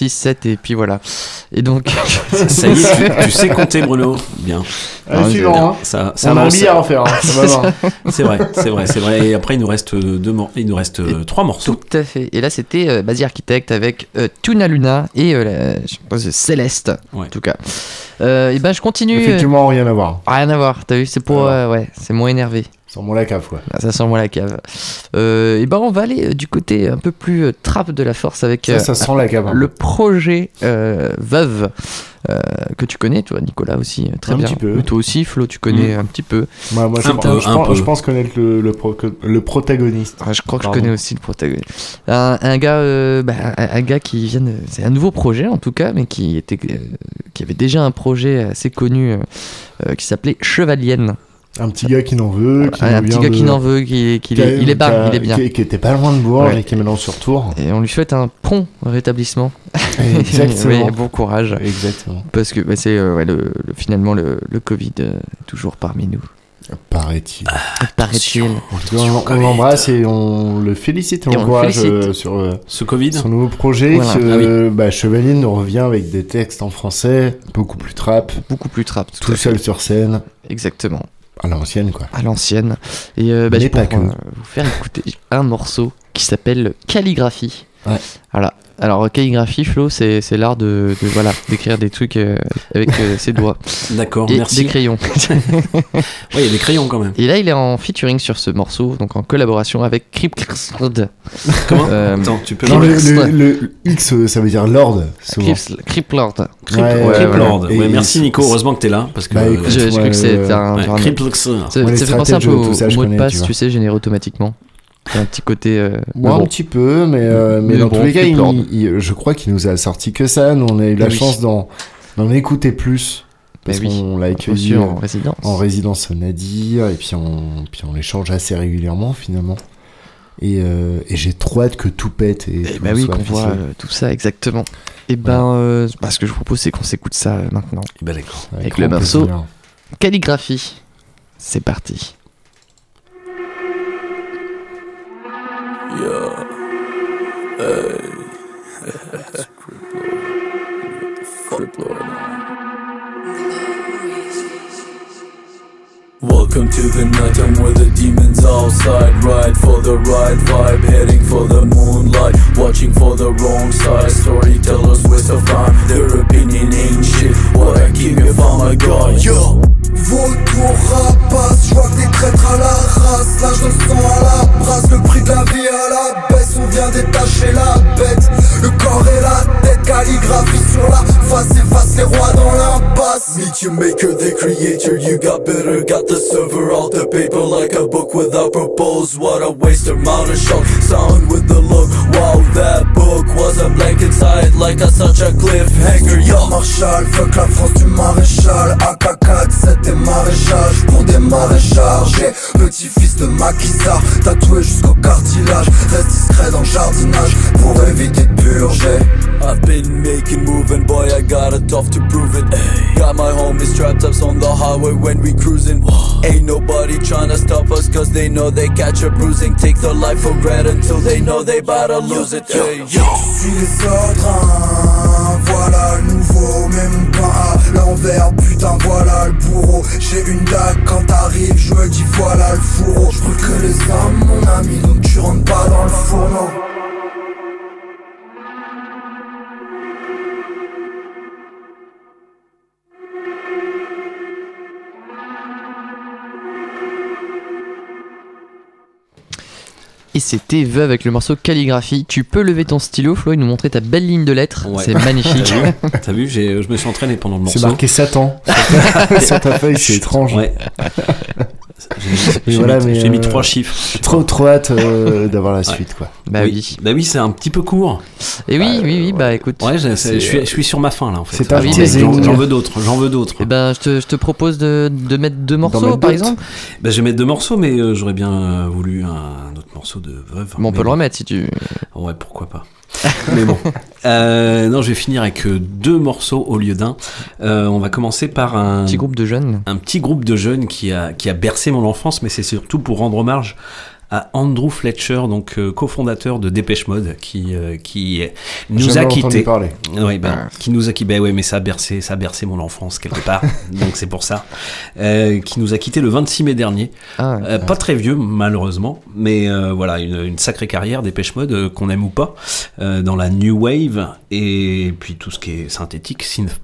6, 7 et puis voilà. Et donc. <laughs> Ça y est, tu, sais compter, Bruno. Bien. Allez, Non, suivant, je- hein. Ça, On a un à faire, hein, ça <laughs> c'est vrai, c'est vrai, c'est vrai. Et après, il nous reste deux, mor- il nous reste euh, trois morceaux. Tout à fait. Et là, c'était euh, Basi Architect avec euh, Tuna Luna et euh, la chanteuse Céleste, en tout cas. Euh, et ben, je continue. euh, Effectivement, rien à voir. Rien à voir, t'as vu, c'est pour. Euh, ouais, c'est moins énervé. Sans moi la cave, quoi. Ah, Ça sent moins la cave. Euh, et ben, on va aller euh, du côté un peu plus euh, trap de la force avec. Ça, ça sent la cave, un Le projet euh, Veuve. euh, que tu connais, toi, Nicolas aussi, euh, très Un bien. petit peu. Mais toi aussi, Flo, tu connais Mm. un petit peu. Moi, moi, je, Un pense- peu, je un pense, peu. je pense connaître le, le, pro- le protagoniste. Ah, je crois que je connais aussi le protagoniste. Un, un gars, euh, bah, un, un gars qui vient, de- c'est un nouveau projet en tout cas, mais qui était, euh, qui avait déjà un projet assez connu euh, euh, qui s'appelait Chevalienne. Un petit gars qui n'en veut. Qui un petit gars de- qui n'en veut, qui, qui qui est, il est qui a- bas, il est bien. Qui, qui était pas loin de Bourges Ouais. et qui est maintenant sur tour. Et on lui souhaite un prompt rétablissement. <laughs> Exactement. <laughs> Oui, bon courage. Exactement. Parce que bah, c'est euh, ouais, le, le- finalement le, le Covid euh, toujours parmi nous. Paraît-il. Paraît-il. En tout cas, on, on l'embrasse et on le félicite et Et on félicite. euh, sur euh, Ce Covid son nouveau projet. Voilà. que, Ah oui. bah, Chevalier nous revient avec des textes en français, beaucoup plus trap, Beaucoup plus trap. Tout, tout fait. seul sur scène, Exactement. À l'ancienne quoi. à l'ancienne. Et euh, bah, je que. euh, vous faire écouter un morceau qui s'appelle Calligraphie. Ouais. Voilà. Alors calligraphie, Flo, c'est c'est l'art de, de- voilà d'écrire des trucs euh, avec euh, ses doigts <laughs> D'accord, et merci. des crayons. <laughs> Ouais, il y a des crayons quand même. et là, il est en featuring sur ce morceau, donc en collaboration avec Cripsld. <laughs> Comment Euh, Attends, tu peux Non, le, Crips- le- le X, ça veut dire Lord. Criplord. Crip, Ouais, merci Nico, heureusement que t'es là. Parce que, Bah, écoute, que c'était un, genre. Ça, fait penser un peu au, mot de passe, tu sais, généré automatiquement. Un petit côté. euh, Moi, mais bon. un petit peu, mais, euh, mais, Mais dans bon, tous les cas, il- il- je crois qu'il nous a sorti que ça. Nous, on a eu la Oui. chance d'en, d'en écouter plus. Parce Bah oui. qu'on l'a accueilli Reçu en euh, résidence. en résidence Nadir, et puis on, puis on échange assez régulièrement finalement. Et, euh, et j'ai trop hâte que tout pète et, Et tout bah oui, soit qu'on voit euh, tout ça exactement. Et ben, euh, bah, ce que je vous propose, c'est qu'on s'écoute ça maintenant. Bah d'accord. Avec, grand le morceau. Calligraphie. C'est parti. Welcome to the night time where the demons outside Ride for the right vibe, heading for the moonlight. Watching for the wrong side, storytellers waste of time Their opinion ain't shit, what I keep if I'm a god Yo! Vautour rapace, je vois que des traîtres à la race. Là je le sens à la brasse, le prix de la vie à la baisse. On vient détacher la bête, le corps et la tête. Calligraphie sur la face, efface les rois dans l'impasse. Meet your maker, the creator, you got better Got the server out the paper. Like a book without purpose What a waste, amount of shock, sound with the look. Wow, that book was a blank inside. Like a such a cliffhanger. Yo! Marshall, fuck la France du maréchal. AK-4, c'était maréchage pour des maréchals J'ai petit-fils de maquisard, tatoué jusqu'au cartilage Reste discret dans le jardinage pour éviter de purger. I've been making move and boy I got it tough to prove it. Got my homies strapped up on the highway when we cruising. Ain't nobody tryna stop us cause they know they catch a bruising. Take their life for granted until they know they bout to lose it. Yo. suis les hein. voilà le nouveau, mets mon pain l'envers, putain voilà le bourreau. J'ai une dague quand t'arrives, je me dis voilà le fourreau. Je que les âmes, mon ami, donc tu rentres pas dans le fourneau. Et c'était Veuve avec le morceau Calligraphie. Tu peux lever ton stylo, Flo, et nous montrer ta belle ligne de lettres. Ouais. C'est magnifique. T'as vu, vu, j'ai- je me suis entraîné pendant le morceau. C'est marqué Satan sur ta <laughs> feuille, c'est étrange. Ouais. J'ai voilà, mis, mais, j'ai mis euh, trois chiffres. Trop trop hâte euh, d'avoir la Ouais. suite quoi. Bah oui. Bah oui, c'est un petit peu court. Et oui, oui, oui, bah écoute. Ouais, je suis, je suis sur ma fin là en fait. C'est un Ah oui. J'en veux d'autres, j'en veux d'autres. Et ben, je te, je te propose de, de mettre deux morceaux, mettre par exemple. Bah, je vais mettre deux morceaux, mais euh, j'aurais bien euh, voulu un, un autre morceau de Veuve. Bon, on peut le remettre si tu. Ouais, pourquoi pas. <laughs> mais bon. Euh, non, je vais finir avec euh, deux morceaux au lieu d'un. Euh, on va commencer par un Petit groupe de jeunes. un petit groupe de jeunes qui a, qui a bercé mon enfance, mais c'est surtout pour rendre hommage à Andrew Fletcher, donc euh, cofondateur de Dépêche Mode, qui, euh, qui nous Jamais a entendu quittés. parler. Ouais, ben, Qui nous a quittés. Ben ouais, mais ça a bercé, ça a bercé mon enfance quelque part. <laughs> donc c'est pour ça. Euh, qui nous a quittés le 26 mai dernier. Euh, pas très vieux, malheureusement, mais euh, voilà, une, une sacrée carrière Dépêche Mode, qu'on aime ou pas, euh, dans la new wave et puis tout ce qui est synthétique, synth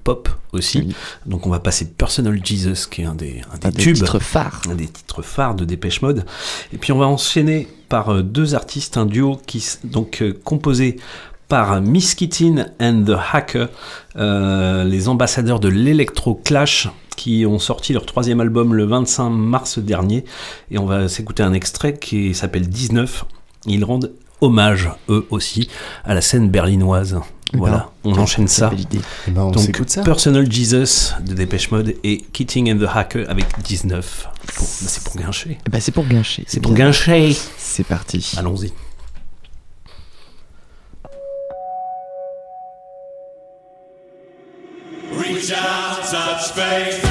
Donc on va passer Personal Jesus, qui est un des, un des Un des tubes, titres phares. un des titres phares de Dépêche Mode. Et puis on va enchaîner par euh, deux artistes, un duo qui donc euh, composé par Miss Kittin and the Hacker, euh, les ambassadeurs de l'Electro Clash, qui ont sorti leur troisième album le 25 mars dernier. Et on va s'écouter un extrait qui s'appelle 19. Ils rendent hommage, eux aussi, à la scène berlinoise. Eh ben, Voilà, on quelle enchaîne ça. Eh ben, on Donc, ça. Personal Jesus de Dépêche Mode et Keating and the Hacker avec 19. Pour- bah, c'est pour guincher. Eh ben, c'est pour guincher. C'est pour guincher. C'est parti. Allons-y. Reach out, touch faith.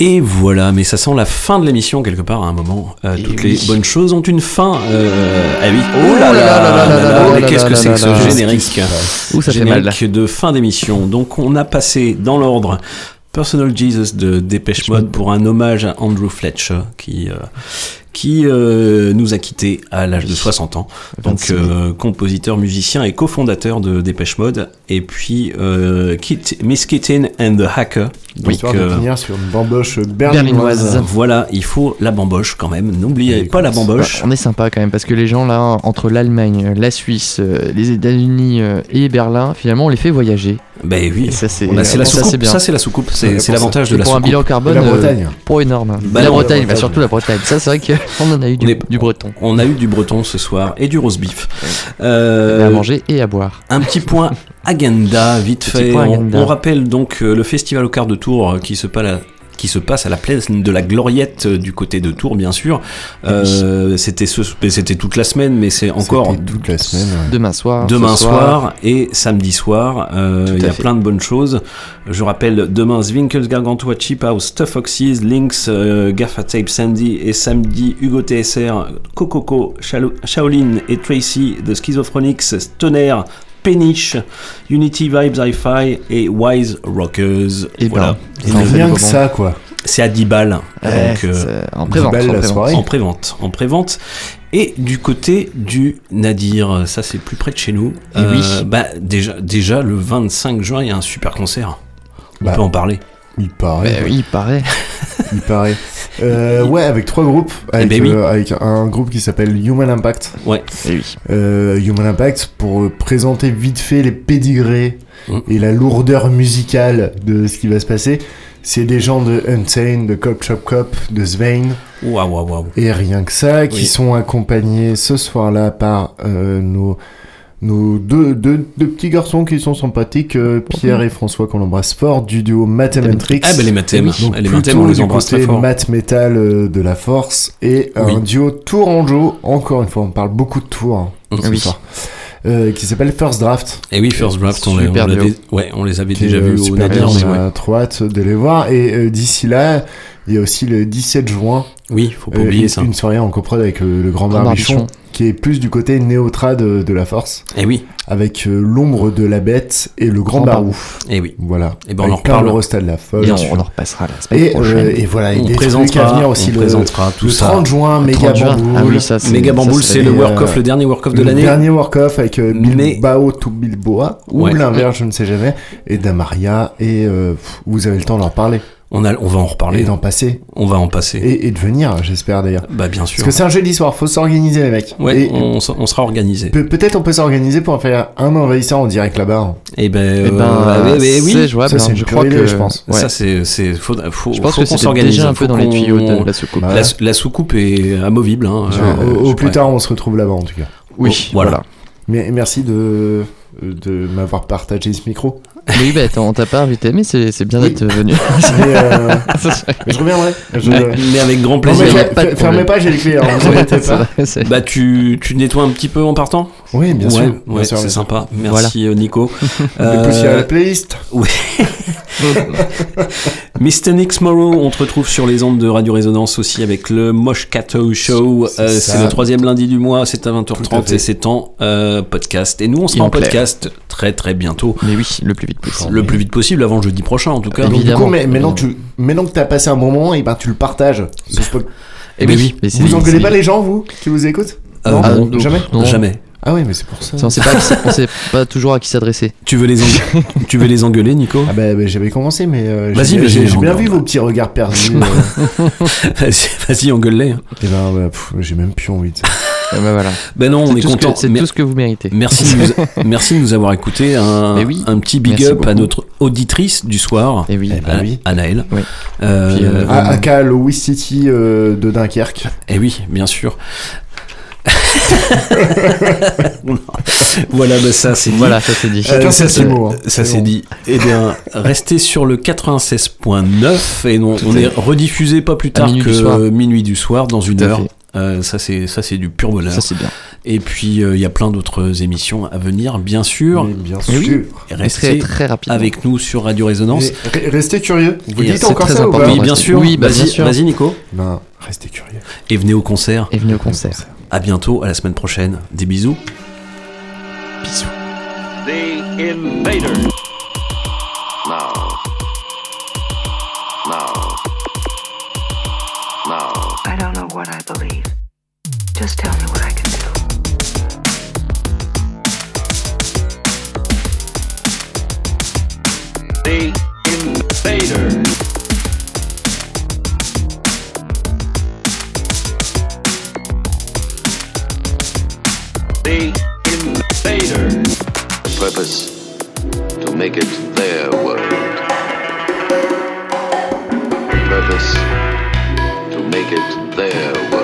Et voilà, mais ça sent la fin de l'émission quelque part à un moment. Euh, toutes oui. les bonnes choses ont une fin. Euh, ah oui. Oh là là là là là là mais là qu'est-ce là que c'est que ce générique Ouh, ça fait Générique de fin d'émission. Donc on a passé dans l'ordre Personal Jesus de Dépêche Mode pour un hommage à Andrew Fletcher qui euh, qui euh, nous a quittés à l'âge de 60 ans. Donc 26 euh, compositeur, musicien et cofondateur de Dépêche Mode. Et puis euh, Kit, Miss Kitten and the Hacker. Donc, Histoire de euh, finir sur une bamboche berlinoise. voilà, il faut la bamboche quand même. N'oubliez pas la bamboche. Ouais, on est sympa quand même parce que les gens là, entre l'Allemagne, la Suisse, euh, les États-Unis euh, et Berlin, finalement, on les fait voyager. Ben oui. C'est la soucoupe. Ça, c'est la soucoupe. C'est l'avantage de la pour un soucoupe. bilan carbone La euh, Bretagne. pour énorme. Bah, la Bretagne, bah, surtout la Bretagne. Ça c'est vrai qu'on en a eu du, breton. On a eu du breton ce soir et du roast beef. Euh, à manger et à boire. Un petit point <laughs> agenda, vite fait. On, rappelle donc euh, le festival au quart de tour qui se passe à qui se passe à la place de la Gloriette euh, du côté de Tours, bien sûr. Euh, c'était ce, mais c'était toute la semaine, mais c'est encore toute la semaine. ouais. Demain soir. demain soir, et samedi soir. Euh, Il y a fait. plein de bonnes choses. Je rappelle demain Zwinkels Gargantua, Cheap House, Stuff Oxys, Lynx, euh, Gaffa Tape Sandy et samedi Hugo TSR, Cococo, Shaolin et Tracy, The Schizophrenics, Stoner. Péniche, Unity Vibes Hi-Fi et Wise Rockers. Et voilà. ben, Et en fait Rien des que ça, quoi. c'est à 10 balles. Ouais, donc, euh, c'est en 10 prévente. balles en la prévente. soirée. en prévente, en prévente. Et du côté du Nadir, ça c'est plus près de chez nous. Eh oui. bah déjà, déjà le 25 juin, il y a un super concert. On Bah, peut en parler. Il paraît. Bah oui, il paraît. Il paraît. Euh, ouais, avec trois groupes. Avec, ben oui. euh, avec un groupe qui s'appelle Human Impact. Ouais. Et oui. Euh, Human Impact pour euh, présenter vite fait les pédigrés Mm. et la lourdeur musicale de ce qui va se passer. C'est des gens de Unsane, de Cop Chop Cop, de Svein. Waouh, waouh, waouh. Et rien que ça, qui Oui. sont accompagnés ce soir-là par euh, nos, nos deux, deux, deux petits garçons qui sont sympathiques, euh, Pierre et François, qu'on embrasse fort, du duo Mathematrix. Ah bah les Mathem, Donc les plutôt Mathem, on les embrasse très fort. math metal euh, de la force et Oui. un duo tourangeau, encore une fois, on parle beaucoup de tours hein, Mm. ce Oui. soir, euh, qui s'appelle First Draft. Et oui, First Draft, on, les- on duo. ouais, on les avait qui déjà vus au super Nadir. on ouais. a trop hâte de les voir. Et euh, d'ici là, il y a aussi le 17 juin, Oui, faut pas euh, oublier une, ça. une soirée en coprod avec euh, le Grand Grand Barbichon, Barbichon. Qui est plus du côté néotra de, de la force, Et oui, avec euh, l'ombre de la bête et le Grand, Grand Barou. et oui. Voilà. Eh ben, on en Avec plein reparle. de rostas de la folle. Et on, sûr. on en repassera la semaine Et, prochaine. euh, et voilà, et On des trucs présentera, à venir aussi on le, présentera tout le ça. 30 juin, méga 30 juin. bamboule. Ah oui, ça ça, Bamboule, c'est le et, work-off, euh, le dernier work-off de le l'année. dernier work-off avec euh, Mais- Bilbao to Bilboa, ou Ouais. l'inverse, je ne sais jamais, et Damaria, et euh, vous avez le temps d'en parler, On, a, on va en reparler. et d'en passer, On va en passer. et, et de venir, j'espère d'ailleurs. Bah bien sûr. Parce que c'est un jeudi soir, faut s'organiser les mecs. Ouais, et on, sera organisé. pe- peut-être on peut s'organiser pour en faire un envahisseur en direct là-bas. Et ben, Eh euh, ben, ouais, oui. c'est jouable. Ça, c'est hein. je crois que je pense. Ouais. Ça c'est c'est faut faut, Je pense faut que qu'on s'organise. déjà un peu dans les tuyaux de la soucoupe. Bah, La, la soucoupe est amovible. Hein, Je- euh, au, au je plus tard, on se retrouve là-bas en tout cas. Oui, voilà. voilà. Mais merci de, de m'avoir partagé ce micro. Oui, bah attends, on t'a pas invité, mais c'est c'est bien Oui. d'être venu. <laughs> Euh, <laughs> mais je reviendrai. Je- Mais, mais avec grand Non, plaisir. mais pas fermez pas, j'ai les clés, <laughs> c'est- Bah tu, tu nettoies un petit peu en partant Oui, bien ouais, sûr. ouais, c'est bien sûr. sympa. Merci euh, Nico. Poussière à la playlist. Oui. <laughs> Mr. Nix Morrow, on te retrouve sur les ondes de Radio Résonance aussi avec le Mosh Cato Show. C'est Euh, le troisième lundi du mois, c'est à Tout à 20h30 fait. et c'est en euh, podcast. Et nous, on sera en podcast très très bientôt. Mais oui, le plus vite possible. Le plus vite possible, avant jeudi prochain en tout cas. Donc, du Évidemment. coup, mais, maintenant, tu, maintenant que t'as passé un bon moment, et ben, tu le partages. Et Mais oui, oui. mais Vous engueulez pas les gens, vous, qui vous écoutent? Euh, Non, Ah, non, jamais non. Jamais. Ah oui, mais c'est pour ça. On sait pas, à qui- <laughs> on sait pas toujours à qui s'adresser. Tu veux les, engue- <laughs> tu veux les engueuler, Nico Ah bah, bah, j'avais commencé, mais euh, Vas-y, j'ai j'ai- bien engueule. vu vos petits regards perdus. euh, <laughs> Vas-y, vas-y, engueule-les. hein. et ben, bah, pff, j'ai même plus envie de bah voilà. Ben non, on est content. C'est tout ce que vous méritez. Merci de, nous, merci de nous avoir écoutés. Un, Mais oui. un petit big up à notre auditrice du soir, Et oui. Eh ben à, oui. à Naël. Oui. Euh, euh, aka le West City euh, de Dunkerque. Eh oui, bien sûr. <laughs> voilà, bah ça c'est dit. Voilà, ça c'est dit. Euh, Chacun ça, ses petits mots, hein. ça, C'est bon. dit. Eh bien, restez sur le 96.9 et on, Tout on est rediffusé pas plus tard minuit que du minuit du soir dans une Tout heure. Euh, ça, c'est ça, c'est du pur bonheur. Ça, c'est bien. Et puis, euh, il y a plein d'autres émissions à venir, bien sûr. Mais bien oui, sûr. Restez Très, très rapidement. avec nous sur Radio Résonance. Mais restez curieux. Vous Et dites c'est encore très ça ou important. pas Oui, bien sûr. Oui, bah, bien vas-y, sûr. vas-y, Nico. Ben, restez curieux. Et venez au concert. Et venez au concert. À bientôt, à la semaine prochaine. Des bisous. Bisous. The Invader. Now. Now. Now. I don't know what I believe. Just tell me what Purpose to make it their world. Purpose to make it their world.